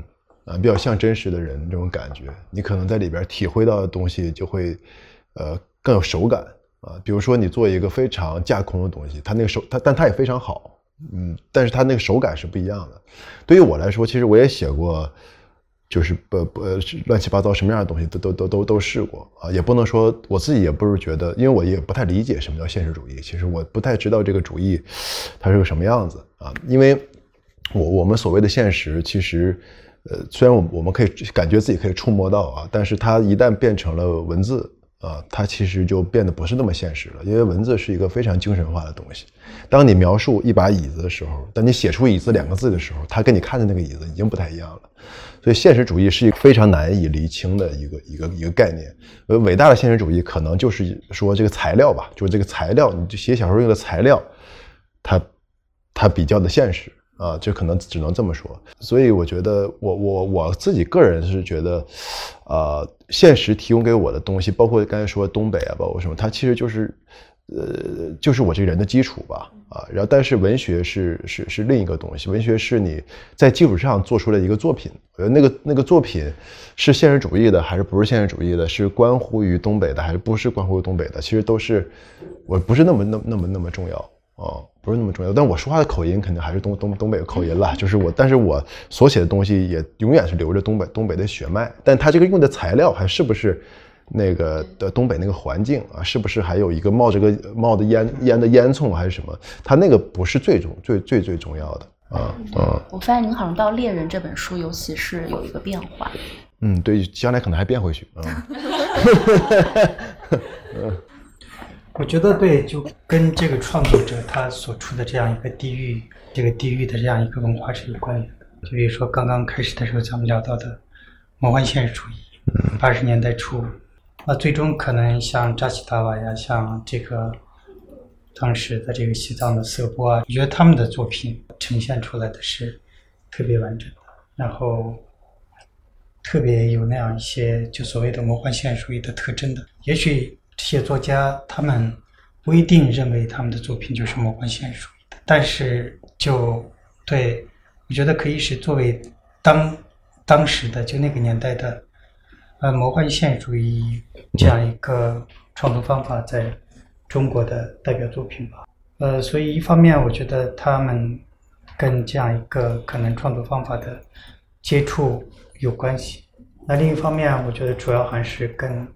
啊，比较像真实的人这种感觉。你可能在里边体会到的东西就会呃更有手感啊。比如说你做一个非常架空的东西，它那个手它但它也非常好，嗯，但是它那个手感是不一样的。对于我来说，其实我也写过。就是不不乱七八糟什么样的东西都都都都都试过啊，也不能说我自己也不是觉得，因为我也不太理解什么叫现实主义。其实我不太知道这个主义它是个什么样子啊，因为我我们所谓的现实，其实呃虽然我我们可以感觉自己可以触摸到啊，但是它一旦变成了文字啊，它其实就变得不是那么现实了，因为文字是一个非常精神化的东西。当你描述一把椅子的时候，当你写出“椅子”两个字的时候，它跟你看的那个椅子已经不太一样了。所以，现实主义是一个非常难以厘清的一个一个一个概念。呃，伟大的现实主义可能就是说这个材料吧，就是这个材料，你就写小说用的材料，它它比较的现实。啊，这可能只能这么说，所以我觉得，我我我自己个人是觉得，呃，现实提供给我的东西，包括刚才说东北啊，包括什么，它其实就是，呃，就是我这个人的基础吧，啊，然后但是文学是是是另一个东西，文学是你在基础上做出来一个作品，我觉得那个那个作品是现实主义的还是不是现实主义的，是关乎于东北的还是不是关乎于东北的，其实都是，我不是那么那那么那么重要。啊，不是那么重要，但我说话的口音肯定还是东东东北的口音了。就是我，但是我所写的东西也永远是留着东北东北的血脉。但他这个用的材料还是不是那个的东北那个环境啊？是不是还有一个冒着个冒着烟烟的烟囱还是什么？他那个不是最重最最最重要的啊啊！我发现您好像到《猎人》这本书，尤其是有一个变化。嗯，对，将来可能还变回去啊。我觉得对，就跟这个创作者他所处的这样一个地域，这个地域的这样一个文化是有关联的。就比如说刚刚开始的时候咱们聊到的魔幻现实主义，八十年代初，那最终可能像扎西达瓦呀，像这个当时的这个西藏的色波啊，我觉得他们的作品呈现出来的是特别完整的，然后特别有那样一些就所谓的魔幻现实主义的特征的，也许。这些作家他们不一定认为他们的作品就是魔幻现实主义的，但是就对我觉得可以是作为当当时的就那个年代的呃魔幻现实主义这样一个创作方法在中国的代表作品吧。呃，所以一方面我觉得他们跟这样一个可能创作方法的接触有关系，那另一方面我觉得主要还是跟。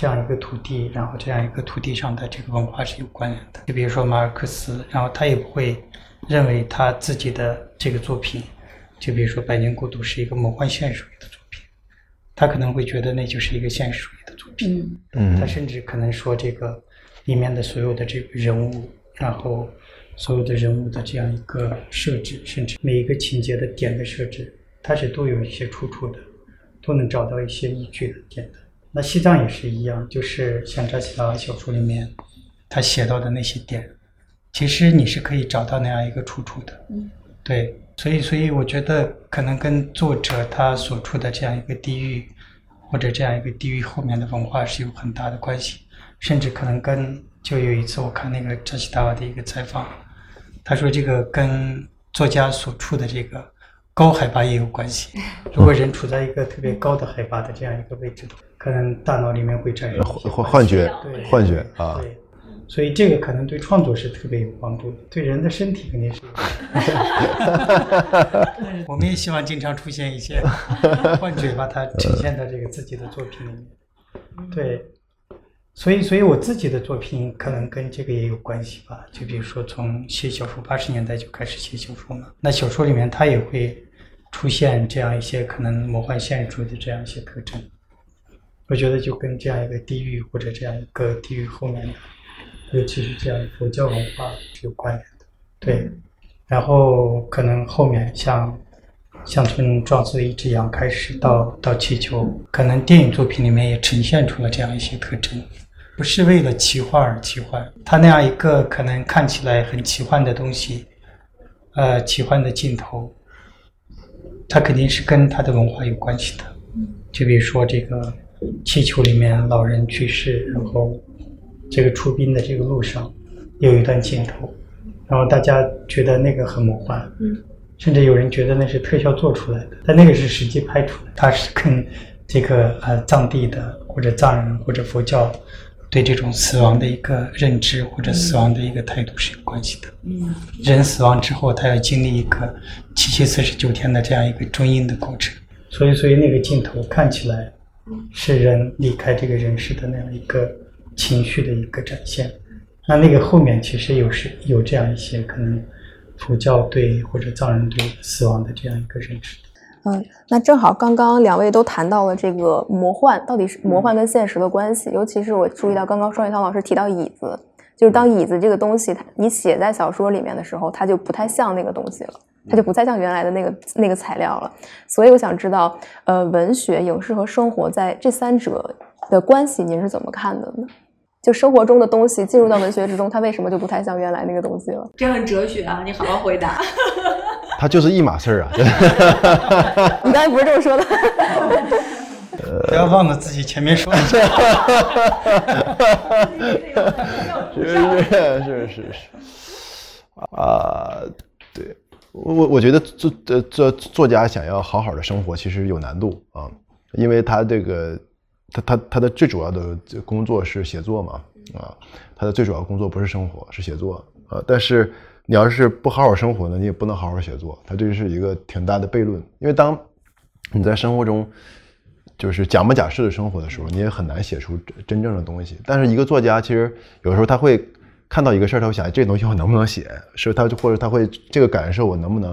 这样一个土地，然后这样一个土地上的这个文化是有关联的。就比如说马尔克斯，然后他也不会认为他自己的这个作品，就比如说《百年孤独》是一个魔幻现实主义的作品，他可能会觉得那就是一个现实主义的作品。嗯，他甚至可能说这个里面的所有的这个人物，然后所有的人物的这样一个设置，甚至每一个情节的点的设置，它是都有一些出处的，都能找到一些依据的点的。那西藏也是一样，就是像扎西达小说里面他写到的那些点，其实你是可以找到那样一个出处的。嗯，对，所以所以我觉得可能跟作者他所处的这样一个地域，或者这样一个地域后面的文化是有很大的关系，甚至可能跟就有一次我看那个扎西达瓦的一个采访，他说这个跟作家所处的这个。高海拔也有关系。如果人处在一个特别高的海拔的这样一个位置，可能大脑里面会产生幻幻觉，幻觉啊。对，所以这个可能对创作是特别有帮助的，对人的身体肯定是。我们也希望经常出现一些 幻觉，把它呈现在这个自己的作品里面。对。所以，所以我自己的作品可能跟这个也有关系吧。就比如说，从写小说八十年代就开始写小说嘛，那小说里面它也会出现这样一些可能魔幻现实主义的这样一些特征。我觉得就跟这样一个地域或者这样一个地域后面的，尤其是这样佛教文化是有关联的。对，然后可能后面像像从壮士的一只羊开始到到气球，可能电影作品里面也呈现出了这样一些特征。不是为了奇幻而奇幻，它那样一个可能看起来很奇幻的东西，呃，奇幻的镜头，它肯定是跟它的文化有关系的。就比如说这个气球里面老人去世，然后这个出殡的这个路上有一段镜头，然后大家觉得那个很魔幻，甚至有人觉得那是特效做出来的，但那个是实际拍出来，它是跟这个呃藏地的或者藏人或者佛教。对这种死亡的一个认知或者死亡的一个态度是有关系的。嗯，人死亡之后，他要经历一个七七四十九天的这样一个中阴的过程。所以，所以那个镜头看起来是人离开这个人世的那样一个情绪的一个展现。那那个后面其实有是有这样一些可能佛教对或者藏人对死亡的这样一个认识。嗯，那正好刚刚两位都谈到了这个魔幻，到底是魔幻跟现实的关系。尤其是我注意到刚刚双雪涛老师提到椅子，就是当椅子这个东西，它你写在小说里面的时候，它就不太像那个东西了，它就不再像原来的那个那个材料了。所以我想知道，呃，文学、影视和生活在这三者的关系，您是怎么看的呢？就生活中的东西进入到文学之中，它为什么就不太像原来那个东西了？这很哲学啊！你好好回答。它就是一码事儿啊！你刚才不是这么说的？不要忘了自己前面说的。是是是是啊，对我我我觉得作呃作作家想要好好的生活，其实有难度啊，因为他这个他他他的最主要的工作是写作嘛啊，他的最主要工作不是生活，是写作啊，但是。你要是不好好生活呢，你也不能好好写作。它这是一个挺大的悖论，因为当你在生活中就是假模假式的生活的时候，你也很难写出真正的东西。但是一个作家其实有时候他会看到一个事儿，他会想这东西我能不能写，是他或者他会这个感受我能不能。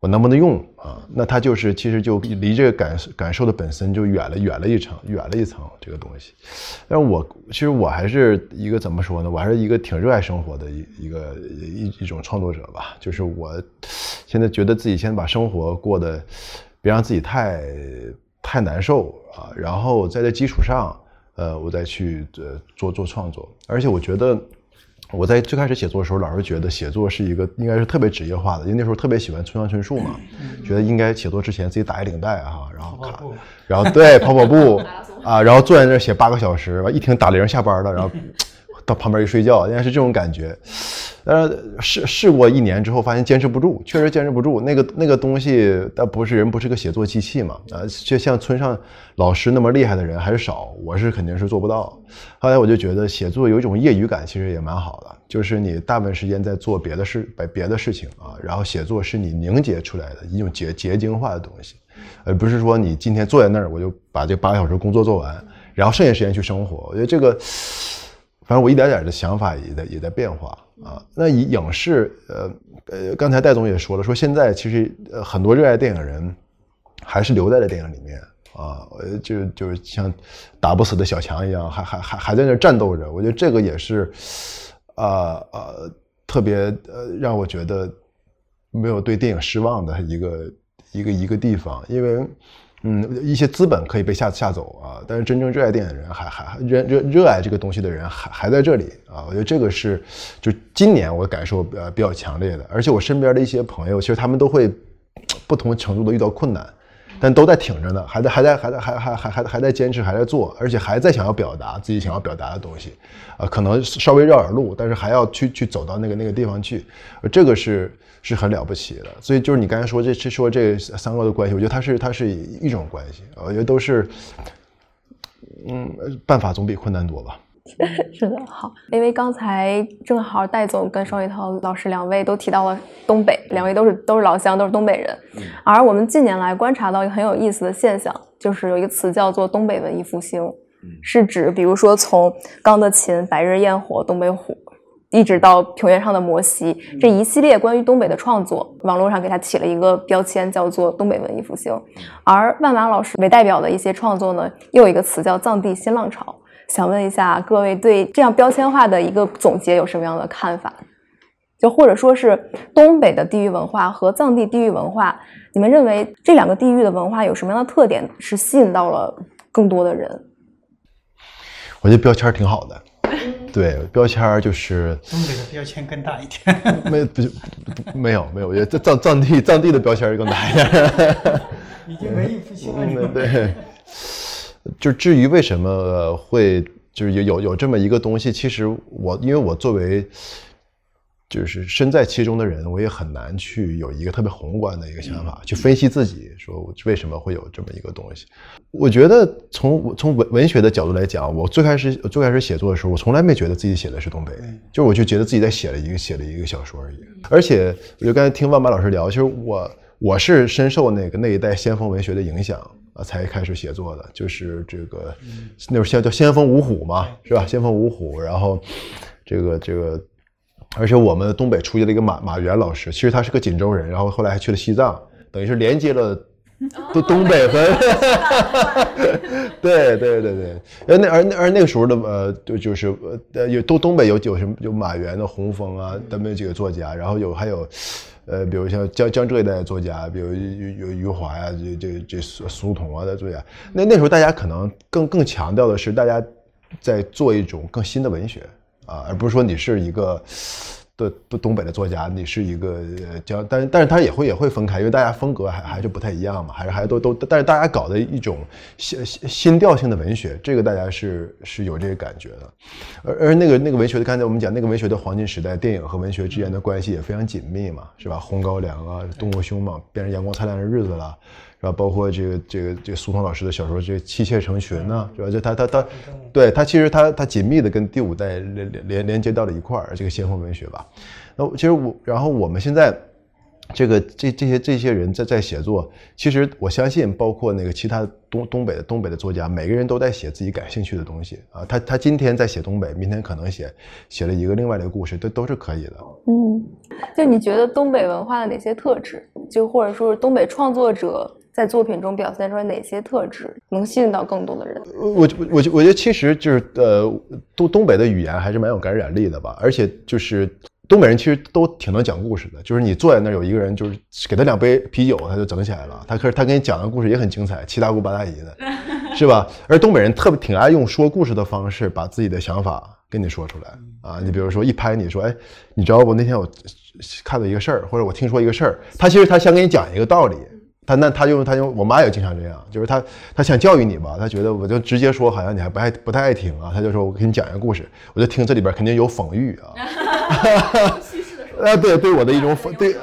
我能不能用啊？那他就是其实就离这个感感受的本身就远了远了一层，远了一层这个东西。但我其实我还是一个怎么说呢？我还是一个挺热爱生活的一一个一一种创作者吧。就是我现在觉得自己先把生活过得别让自己太太难受啊，然后在这基础上，呃，我再去呃做做创作。而且我觉得。我在最开始写作的时候，老是觉得写作是一个应该是特别职业化的，因为那时候特别喜欢村上春树嘛，觉得应该写作之前自己打一领带哈，然后卡，然后对跑跑步 啊，然后坐在那儿写八个小时，完一听打铃下班了，然后到旁边一睡觉，应该是这种感觉。但是试试过一年之后，发现坚持不住，确实坚持不住。那个那个东西，但不是人不是个写作机器嘛？啊，就像村上老师那么厉害的人还是少，我是肯定是做不到。后来我就觉得写作有一种业余感，其实也蛮好的，就是你大部分时间在做别的事，别别的事情啊，然后写作是你凝结出来的一种结结晶化的东西，而不是说你今天坐在那儿，我就把这八个小时工作做完，然后剩下时间去生活。我觉得这个。反正我一点点的想法也在也在变化啊。那以影视，呃呃，刚才戴总也说了，说现在其实呃很多热爱电影人还是留在了电影里面啊，呃就就是像打不死的小强一样，还还还还在那战斗着。我觉得这个也是，啊呃特别呃让我觉得没有对电影失望的一个一个一个地方，因为。嗯，一些资本可以被吓吓走啊，但是真正热爱电影的人，还还热热热爱这个东西的人，还还在这里啊。我觉得这个是，就今年我感受呃比较强烈的，而且我身边的一些朋友，其实他们都会 不同程度的遇到困难。但都在挺着呢，还在还在还在还还还还还在坚持，还在做，而且还在想要表达自己想要表达的东西，啊，可能稍微绕点路，但是还要去去走到那个那个地方去，这个是是很了不起的。所以就是你刚才说这这说这三个的关系，我觉得它是它是一种关系，我觉得都是，嗯，办法总比困难多吧。是的，好，因为刚才正好戴总跟双雪涛老师两位都提到了东北，两位都是都是老乡，都是东北人。而我们近年来观察到一个很有意思的现象，就是有一个词叫做“东北文艺复兴”，是指比如说从《钢的琴》《白日焰火》《东北虎》，一直到《平原上的摩西》这一系列关于东北的创作，网络上给他起了一个标签，叫做“东北文艺复兴”。而万马老师为代表的一些创作呢，又有一个词叫“藏地新浪潮”。想问一下各位，对这样标签化的一个总结有什么样的看法？就或者说是东北的地域文化和藏地地域文化，你们认为这两个地域的文化有什么样的特点，是吸引到了更多的人？我觉得标签挺好的，对，标签就是东北的标签更大一点。没不没有没有，我觉得藏藏地藏地的标签更大一点。已经文艺复兴了，对。就至于为什么会就是有有有这么一个东西，其实我因为我作为就是身在其中的人，我也很难去有一个特别宏观的一个想法去分析自己，说为什么会有这么一个东西。我觉得从从文文学的角度来讲，我最开始最开始写作的时候，我从来没觉得自己写的是东北，就我就觉得自己在写了一个写了一个小说而已。而且我就刚才听万马老师聊，其实我我是深受那个那一代先锋文学的影响。啊，才开始写作的，就是这个，那时候先叫先锋五虎嘛，是吧？先锋五虎，然后这个这个，而且我们东北出去了一个马马原老师，其实他是个锦州人，然后后来还去了西藏，等于是连接了东东北和，对对对对，而那而那而那个时候的呃，就就是呃有东东北有有什么有马原的洪峰啊，他们几个作家，然后有还有，呃，比如像江江浙一带的作家，比如有余华呀，这这这苏苏童啊的作家，那那时候大家可能更更强调的是大家在做一种更新的文学啊，而不是说你是一个。的东东北的作家，你是一个叫，但是但是他也会也会分开，因为大家风格还还是不太一样嘛，还是还都都，但是大家搞的一种新新新调性的文学，这个大家是是有这个感觉的，而而那个那个文学的，刚才我们讲那个文学的黄金时代，电影和文学之间的关系也非常紧密嘛，是吧？《红高粱》啊，《动物凶猛》变成《阳光灿烂的日子》了。是吧？包括这个这个这个苏童老师的小说《这个妻妾成群》呢，是吧？就他他他，对他其实他他紧密的跟第五代连连连接到了一块儿，这个先锋文学吧。那其实我，然后我们现在这个这这些这些人在在写作，其实我相信，包括那个其他东东北的东北的作家，每个人都在写自己感兴趣的东西啊。他他今天在写东北，明天可能写写了一个另外的一个故事，都都是可以的。嗯，就你觉得东北文化的哪些特质，就或者说是东北创作者？在作品中表现出来哪些特质能吸引到更多的人？我我我我觉得其实就是呃，东东北的语言还是蛮有感染力的吧。而且就是东北人其实都挺能讲故事的。就是你坐在那儿有一个人，就是给他两杯啤酒，他就整起来了。他可是他给你讲的故事也很精彩，七大姑八大姨的，是吧？而东北人特别挺爱用说故事的方式把自己的想法跟你说出来啊。你比如说一拍你说，哎，你知道不？那天我看到一个事儿，或者我听说一个事儿，他其实他想给你讲一个道理。他那他就他就我妈也经常这样，就是他他想教育你吧，他觉得我就直接说好像你还不爱不太爱听啊，他就说我给你讲一个故事，我就听这里边肯定有讽喻啊，啊对对我的一种讽对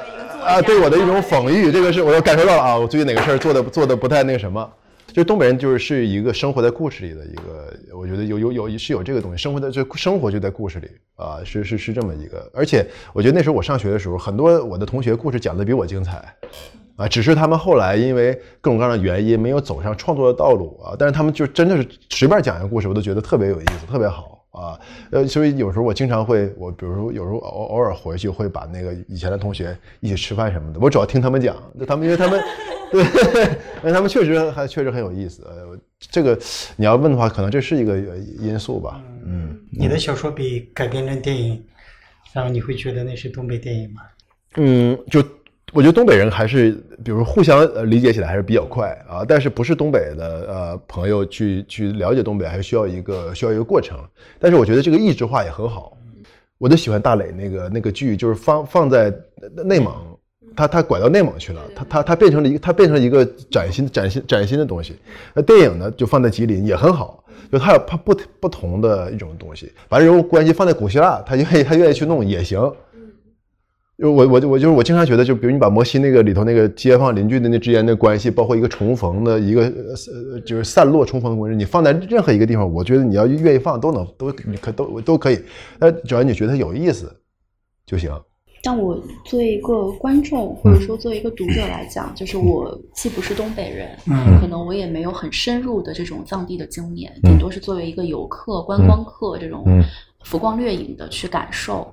啊对我的一种讽喻，这个是我又感受到了啊，我最近哪个事儿做的做的不太那个什么，就东北人就是是一个生活在故事里的一个，我觉得有有有是有这个东西，生活在就生活就在故事里啊，是是是这么一个，而且我觉得那时候我上学的时候，很多我的同学故事讲的比我精彩。啊，只是他们后来因为各种各样的原因没有走上创作的道路啊，但是他们就真的是随便讲一个故事，我都觉得特别有意思，特别好啊。呃，所以有时候我经常会，我比如说有时候偶偶尔回去会把那个以前的同学一起吃饭什么的，我主要听他们讲，他们因为他们对，因为他们确实还确实很有意思。呃，这个你要问的话，可能这是一个因素吧。嗯，你的小说被改编成电影，然后你会觉得那是东北电影吗？嗯，就。我觉得东北人还是，比如互相呃理解起来还是比较快啊，但是不是东北的呃朋友去去了解东北，还需要一个需要一个过程。但是我觉得这个异质化也很好，我就喜欢大磊那个那个剧，就是放放在内蒙，他他拐到内蒙去了，他他他变成了一个他变成了一个崭新崭新崭新的东西。那电影呢，就放在吉林也很好，就他有他不不同的一种东西，把这种关系放在古希腊，他愿意他愿意去弄也行。就我我我就是我经常觉得，就比如你把摩西那个里头那个街坊邻居的那之间的关系，包括一个重逢的一个呃就是散落重逢的关系，你放在任何一个地方，我觉得你要愿意放都能都你可都都可以，那只要你觉得有意思就行。但我作为一个观众或者说作为一个读者来讲，就是我既不是东北人，嗯，可能我也没有很深入的这种藏地的经验，顶多是作为一个游客观光客这种。浮光掠影的去感受，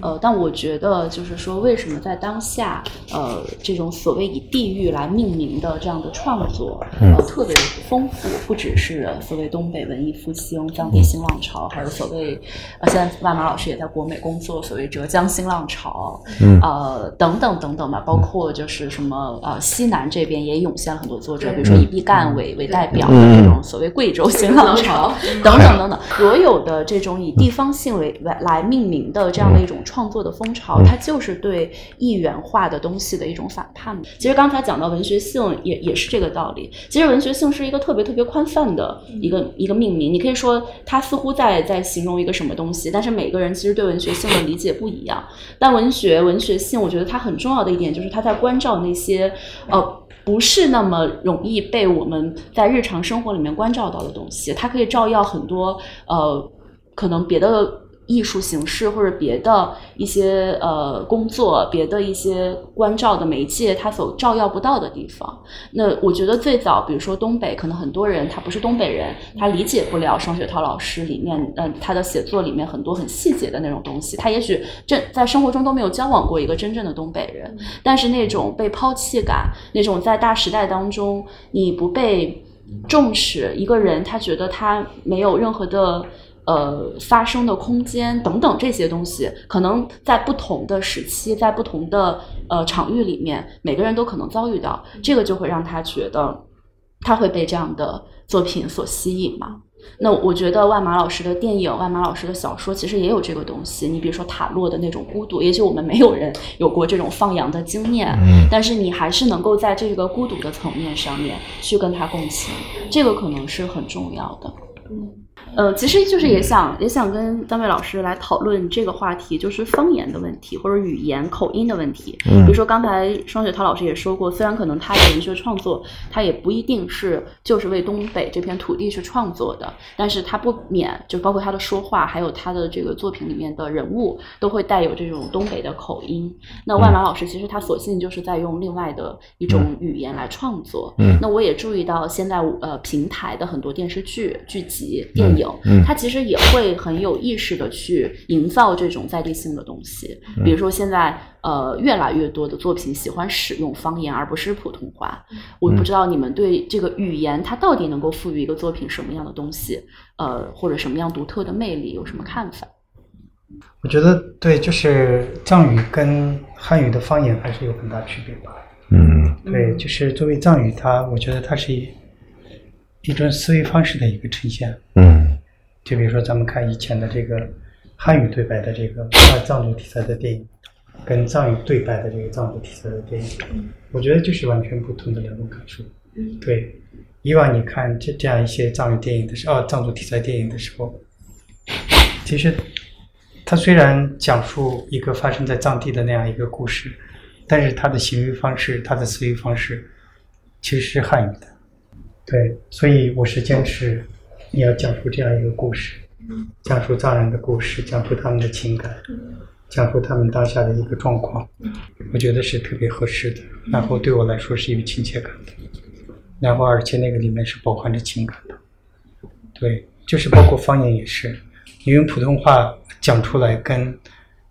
呃，但我觉得就是说，为什么在当下，呃，这种所谓以地域来命名的这样的创作，呃，特别丰富，不只是所谓东北文艺复兴、当地新浪潮，还有所谓，呃，现在万马老师也在国美工作，所谓浙江新浪潮，呃，等等等等吧，包括就是什么，呃，西南这边也涌现了很多作者，比如说以毕赣为为代表的这种所谓贵州新浪潮，等等等等，所有的这种以地方。性为来命名的这样的一种创作的风潮，它就是对一元化的东西的一种反叛。其实刚才讲到文学性，也也是这个道理。其实文学性是一个特别特别宽泛的一个一个命名。你可以说它似乎在在形容一个什么东西，但是每个人其实对文学性的理解不一样。但文学文学性，我觉得它很重要的一点就是它在关照那些呃不是那么容易被我们在日常生活里面关照到的东西。它可以照耀很多呃。可能别的艺术形式或者别的一些呃工作、别的一些关照的媒介，它所照耀不到的地方。那我觉得最早，比如说东北，可能很多人他不是东北人，他理解不了双雪涛老师里面，嗯，他的写作里面很多很细节的那种东西。他也许真在生活中都没有交往过一个真正的东北人，但是那种被抛弃感，那种在大时代当中你不被重视，一个人他觉得他没有任何的。呃，发生的空间等等这些东西，可能在不同的时期，在不同的呃场域里面，每个人都可能遭遇到，这个就会让他觉得他会被这样的作品所吸引嘛。那我觉得万马老师的电影、万马老师的小说其实也有这个东西。你比如说塔洛的那种孤独，也许我们没有人有过这种放羊的经验，但是你还是能够在这个孤独的层面上面去跟他共情，这个可能是很重要的。嗯。呃，其实就是也想也想跟三位老师来讨论这个话题，就是方言的问题或者语言口音的问题。嗯，比如说刚才双雪涛老师也说过，虽然可能他的文学创作他也不一定是就是为东北这片土地去创作的，但是他不免就包括他的说话，还有他的这个作品里面的人物都会带有这种东北的口音。那万马老师其实他索性就是在用另外的一种语言来创作。嗯，那我也注意到现在呃平台的很多电视剧剧集电影。嗯，他其实也会很有意识的去营造这种在地性的东西。比如说现在呃越来越多的作品喜欢使用方言而不是普通话。我不知道你们对这个语言它到底能够赋予一个作品什么样的东西，呃或者什么样独特的魅力有什么看法？我觉得对，就是藏语跟汉语的方言还是有很大区别吧。嗯，对，就是作为藏语，它我觉得它是一。种思维方式的一个呈现，嗯，就比如说咱们看以前的这个汉语对白的这个藏族题材的电影，跟藏语对白的这个藏族题材的电影，我觉得就是完全不同的两种感受。对，以往你看这这样一些藏语电影的时候，哦，藏族题材电影的时候，其实它虽然讲述一个发生在藏地的那样一个故事，但是它的行为方式、它的思维方式其实是汉语的。对，所以我是坚持你要讲述这样一个故事，讲述藏人的故事，讲述他们的情感，讲述他们当下的一个状况，我觉得是特别合适的。然后对我来说是有亲切感的，然后而且那个里面是包含着情感的。对，就是包括方言也是，你用普通话讲出来跟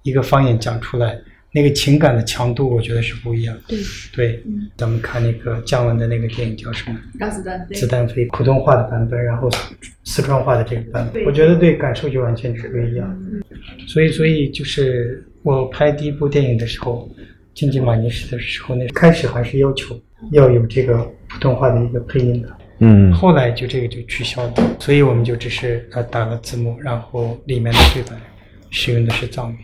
一个方言讲出来。那个情感的强度，我觉得是不一样。对对，咱们看那个姜文的那个电影叫什么？让子弹飞。子弹飞，普通话的版本，然后四川话的这个版本，我觉得对感受就完全是不一样。所以，所以就是我拍第一部电影的时候，《经济马尼石》的时候，那开始还是要求要有这个普通话的一个配音的。嗯。后来就这个就取消了，所以我们就只是呃打了字幕，然后里面的对白使用的是藏语。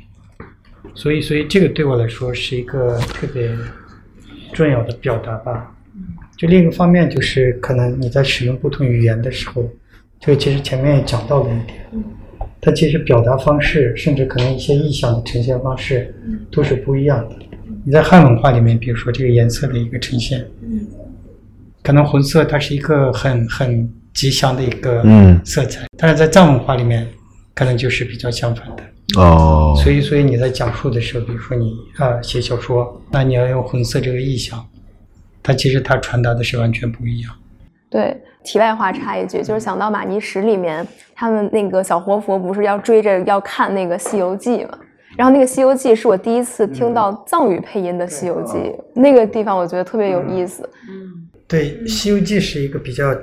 所以，所以这个对我来说是一个特别重要的表达吧。就另一个方面，就是可能你在使用不同语言的时候，这个其实前面也讲到了一点，它其实表达方式，甚至可能一些意象的呈现方式，都是不一样的。你在汉文化里面，比如说这个颜色的一个呈现，可能红色它是一个很很吉祥的一个色彩，但是在藏文化里面，可能就是比较相反的。哦，所以所以你在讲述的时候，比如说你啊写小说，那你要用红色这个意象，它其实它传达的是完全不一样。对，题外话插一句，就是想到马尼石里面，他们那个小活佛不是要追着要看那个《西游记》嘛？然后那个《西游记》是我第一次听到藏语配音的《西游记》，那个地方我觉得特别有意思。嗯，对，《西游记》是一个比较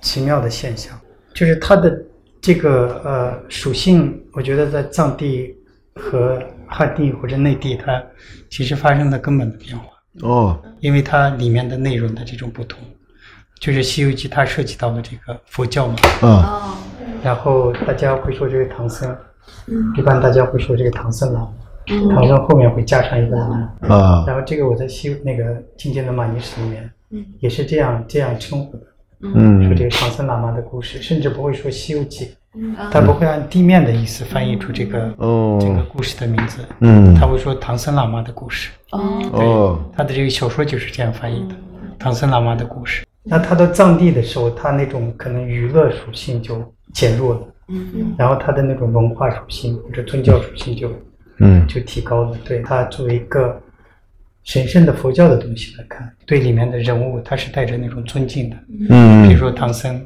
奇妙的现象，就是它的。这个呃属性，我觉得在藏地和汉地或者内地，它其实发生了根本的变化。哦，因为它里面的内容的这种不同，就是《西游记》它涉及到了这个佛教嘛，嗯，然后大家会说这个唐僧，一般大家会说这个唐僧嘛，唐僧后面会加上一个喇嘛，啊，然后这个我在西那个今天的马尼石里面，也是这样这样称呼的。嗯，说这个唐僧喇嘛的故事，甚至不会说《西游记》，他不会按地面的意思翻译出这个这个故事的名字。嗯，他会说唐僧喇嘛的故事。哦，他的这个小说就是这样翻译的，唐僧喇嘛的故事。那他到藏地的时候，他那种可能娱乐属性就减弱了。嗯，然后他的那种文化属性或者宗教属性就嗯就提高了。对他作为一个神圣的佛教的东西来看，对里面的人物他是带着那种尊敬的。嗯比如说唐僧，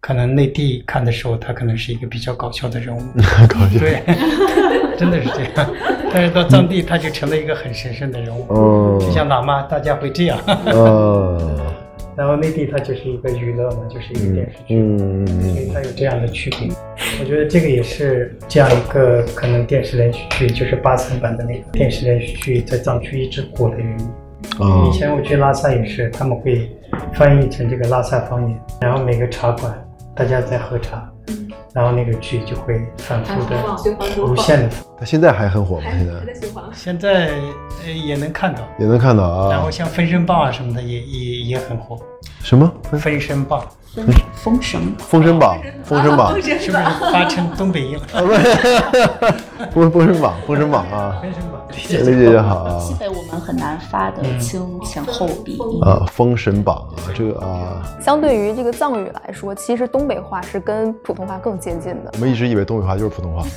可能内地看的时候，他可能是一个比较搞笑的人物，搞笑对，真的是这样。但是到藏地，他就成了一个很神圣的人物，哦就像喇嘛，大家会这样。哦 然后内地它就是一个娱乐嘛，就是一个电视剧，嗯所以它有这样的区别。我觉得这个也是这样一个可能电视连续剧，就是八层版的那个电视连续剧在藏区一直火的原因。哦以前我去拉萨也是，他们会翻译成这个拉萨方言，然后每个茶馆大家在喝茶，然后那个剧就会反复的、无限的。它现在还很火吗？现在现在呃也能看到，也能看到啊？然后像《分身棒》啊什么的也也也很火，什么？《分身棒》封神封神榜，封神榜，是不是发成东北音了？啊不是，封封神榜，封神榜啊，封神榜，理理解就好啊西北我们很难发得清前后鼻音。啊，封神榜啊，这个啊，相对于这个藏语来说，其实东北话是跟普通话更接近的。我们一直以为东北话就是普通话。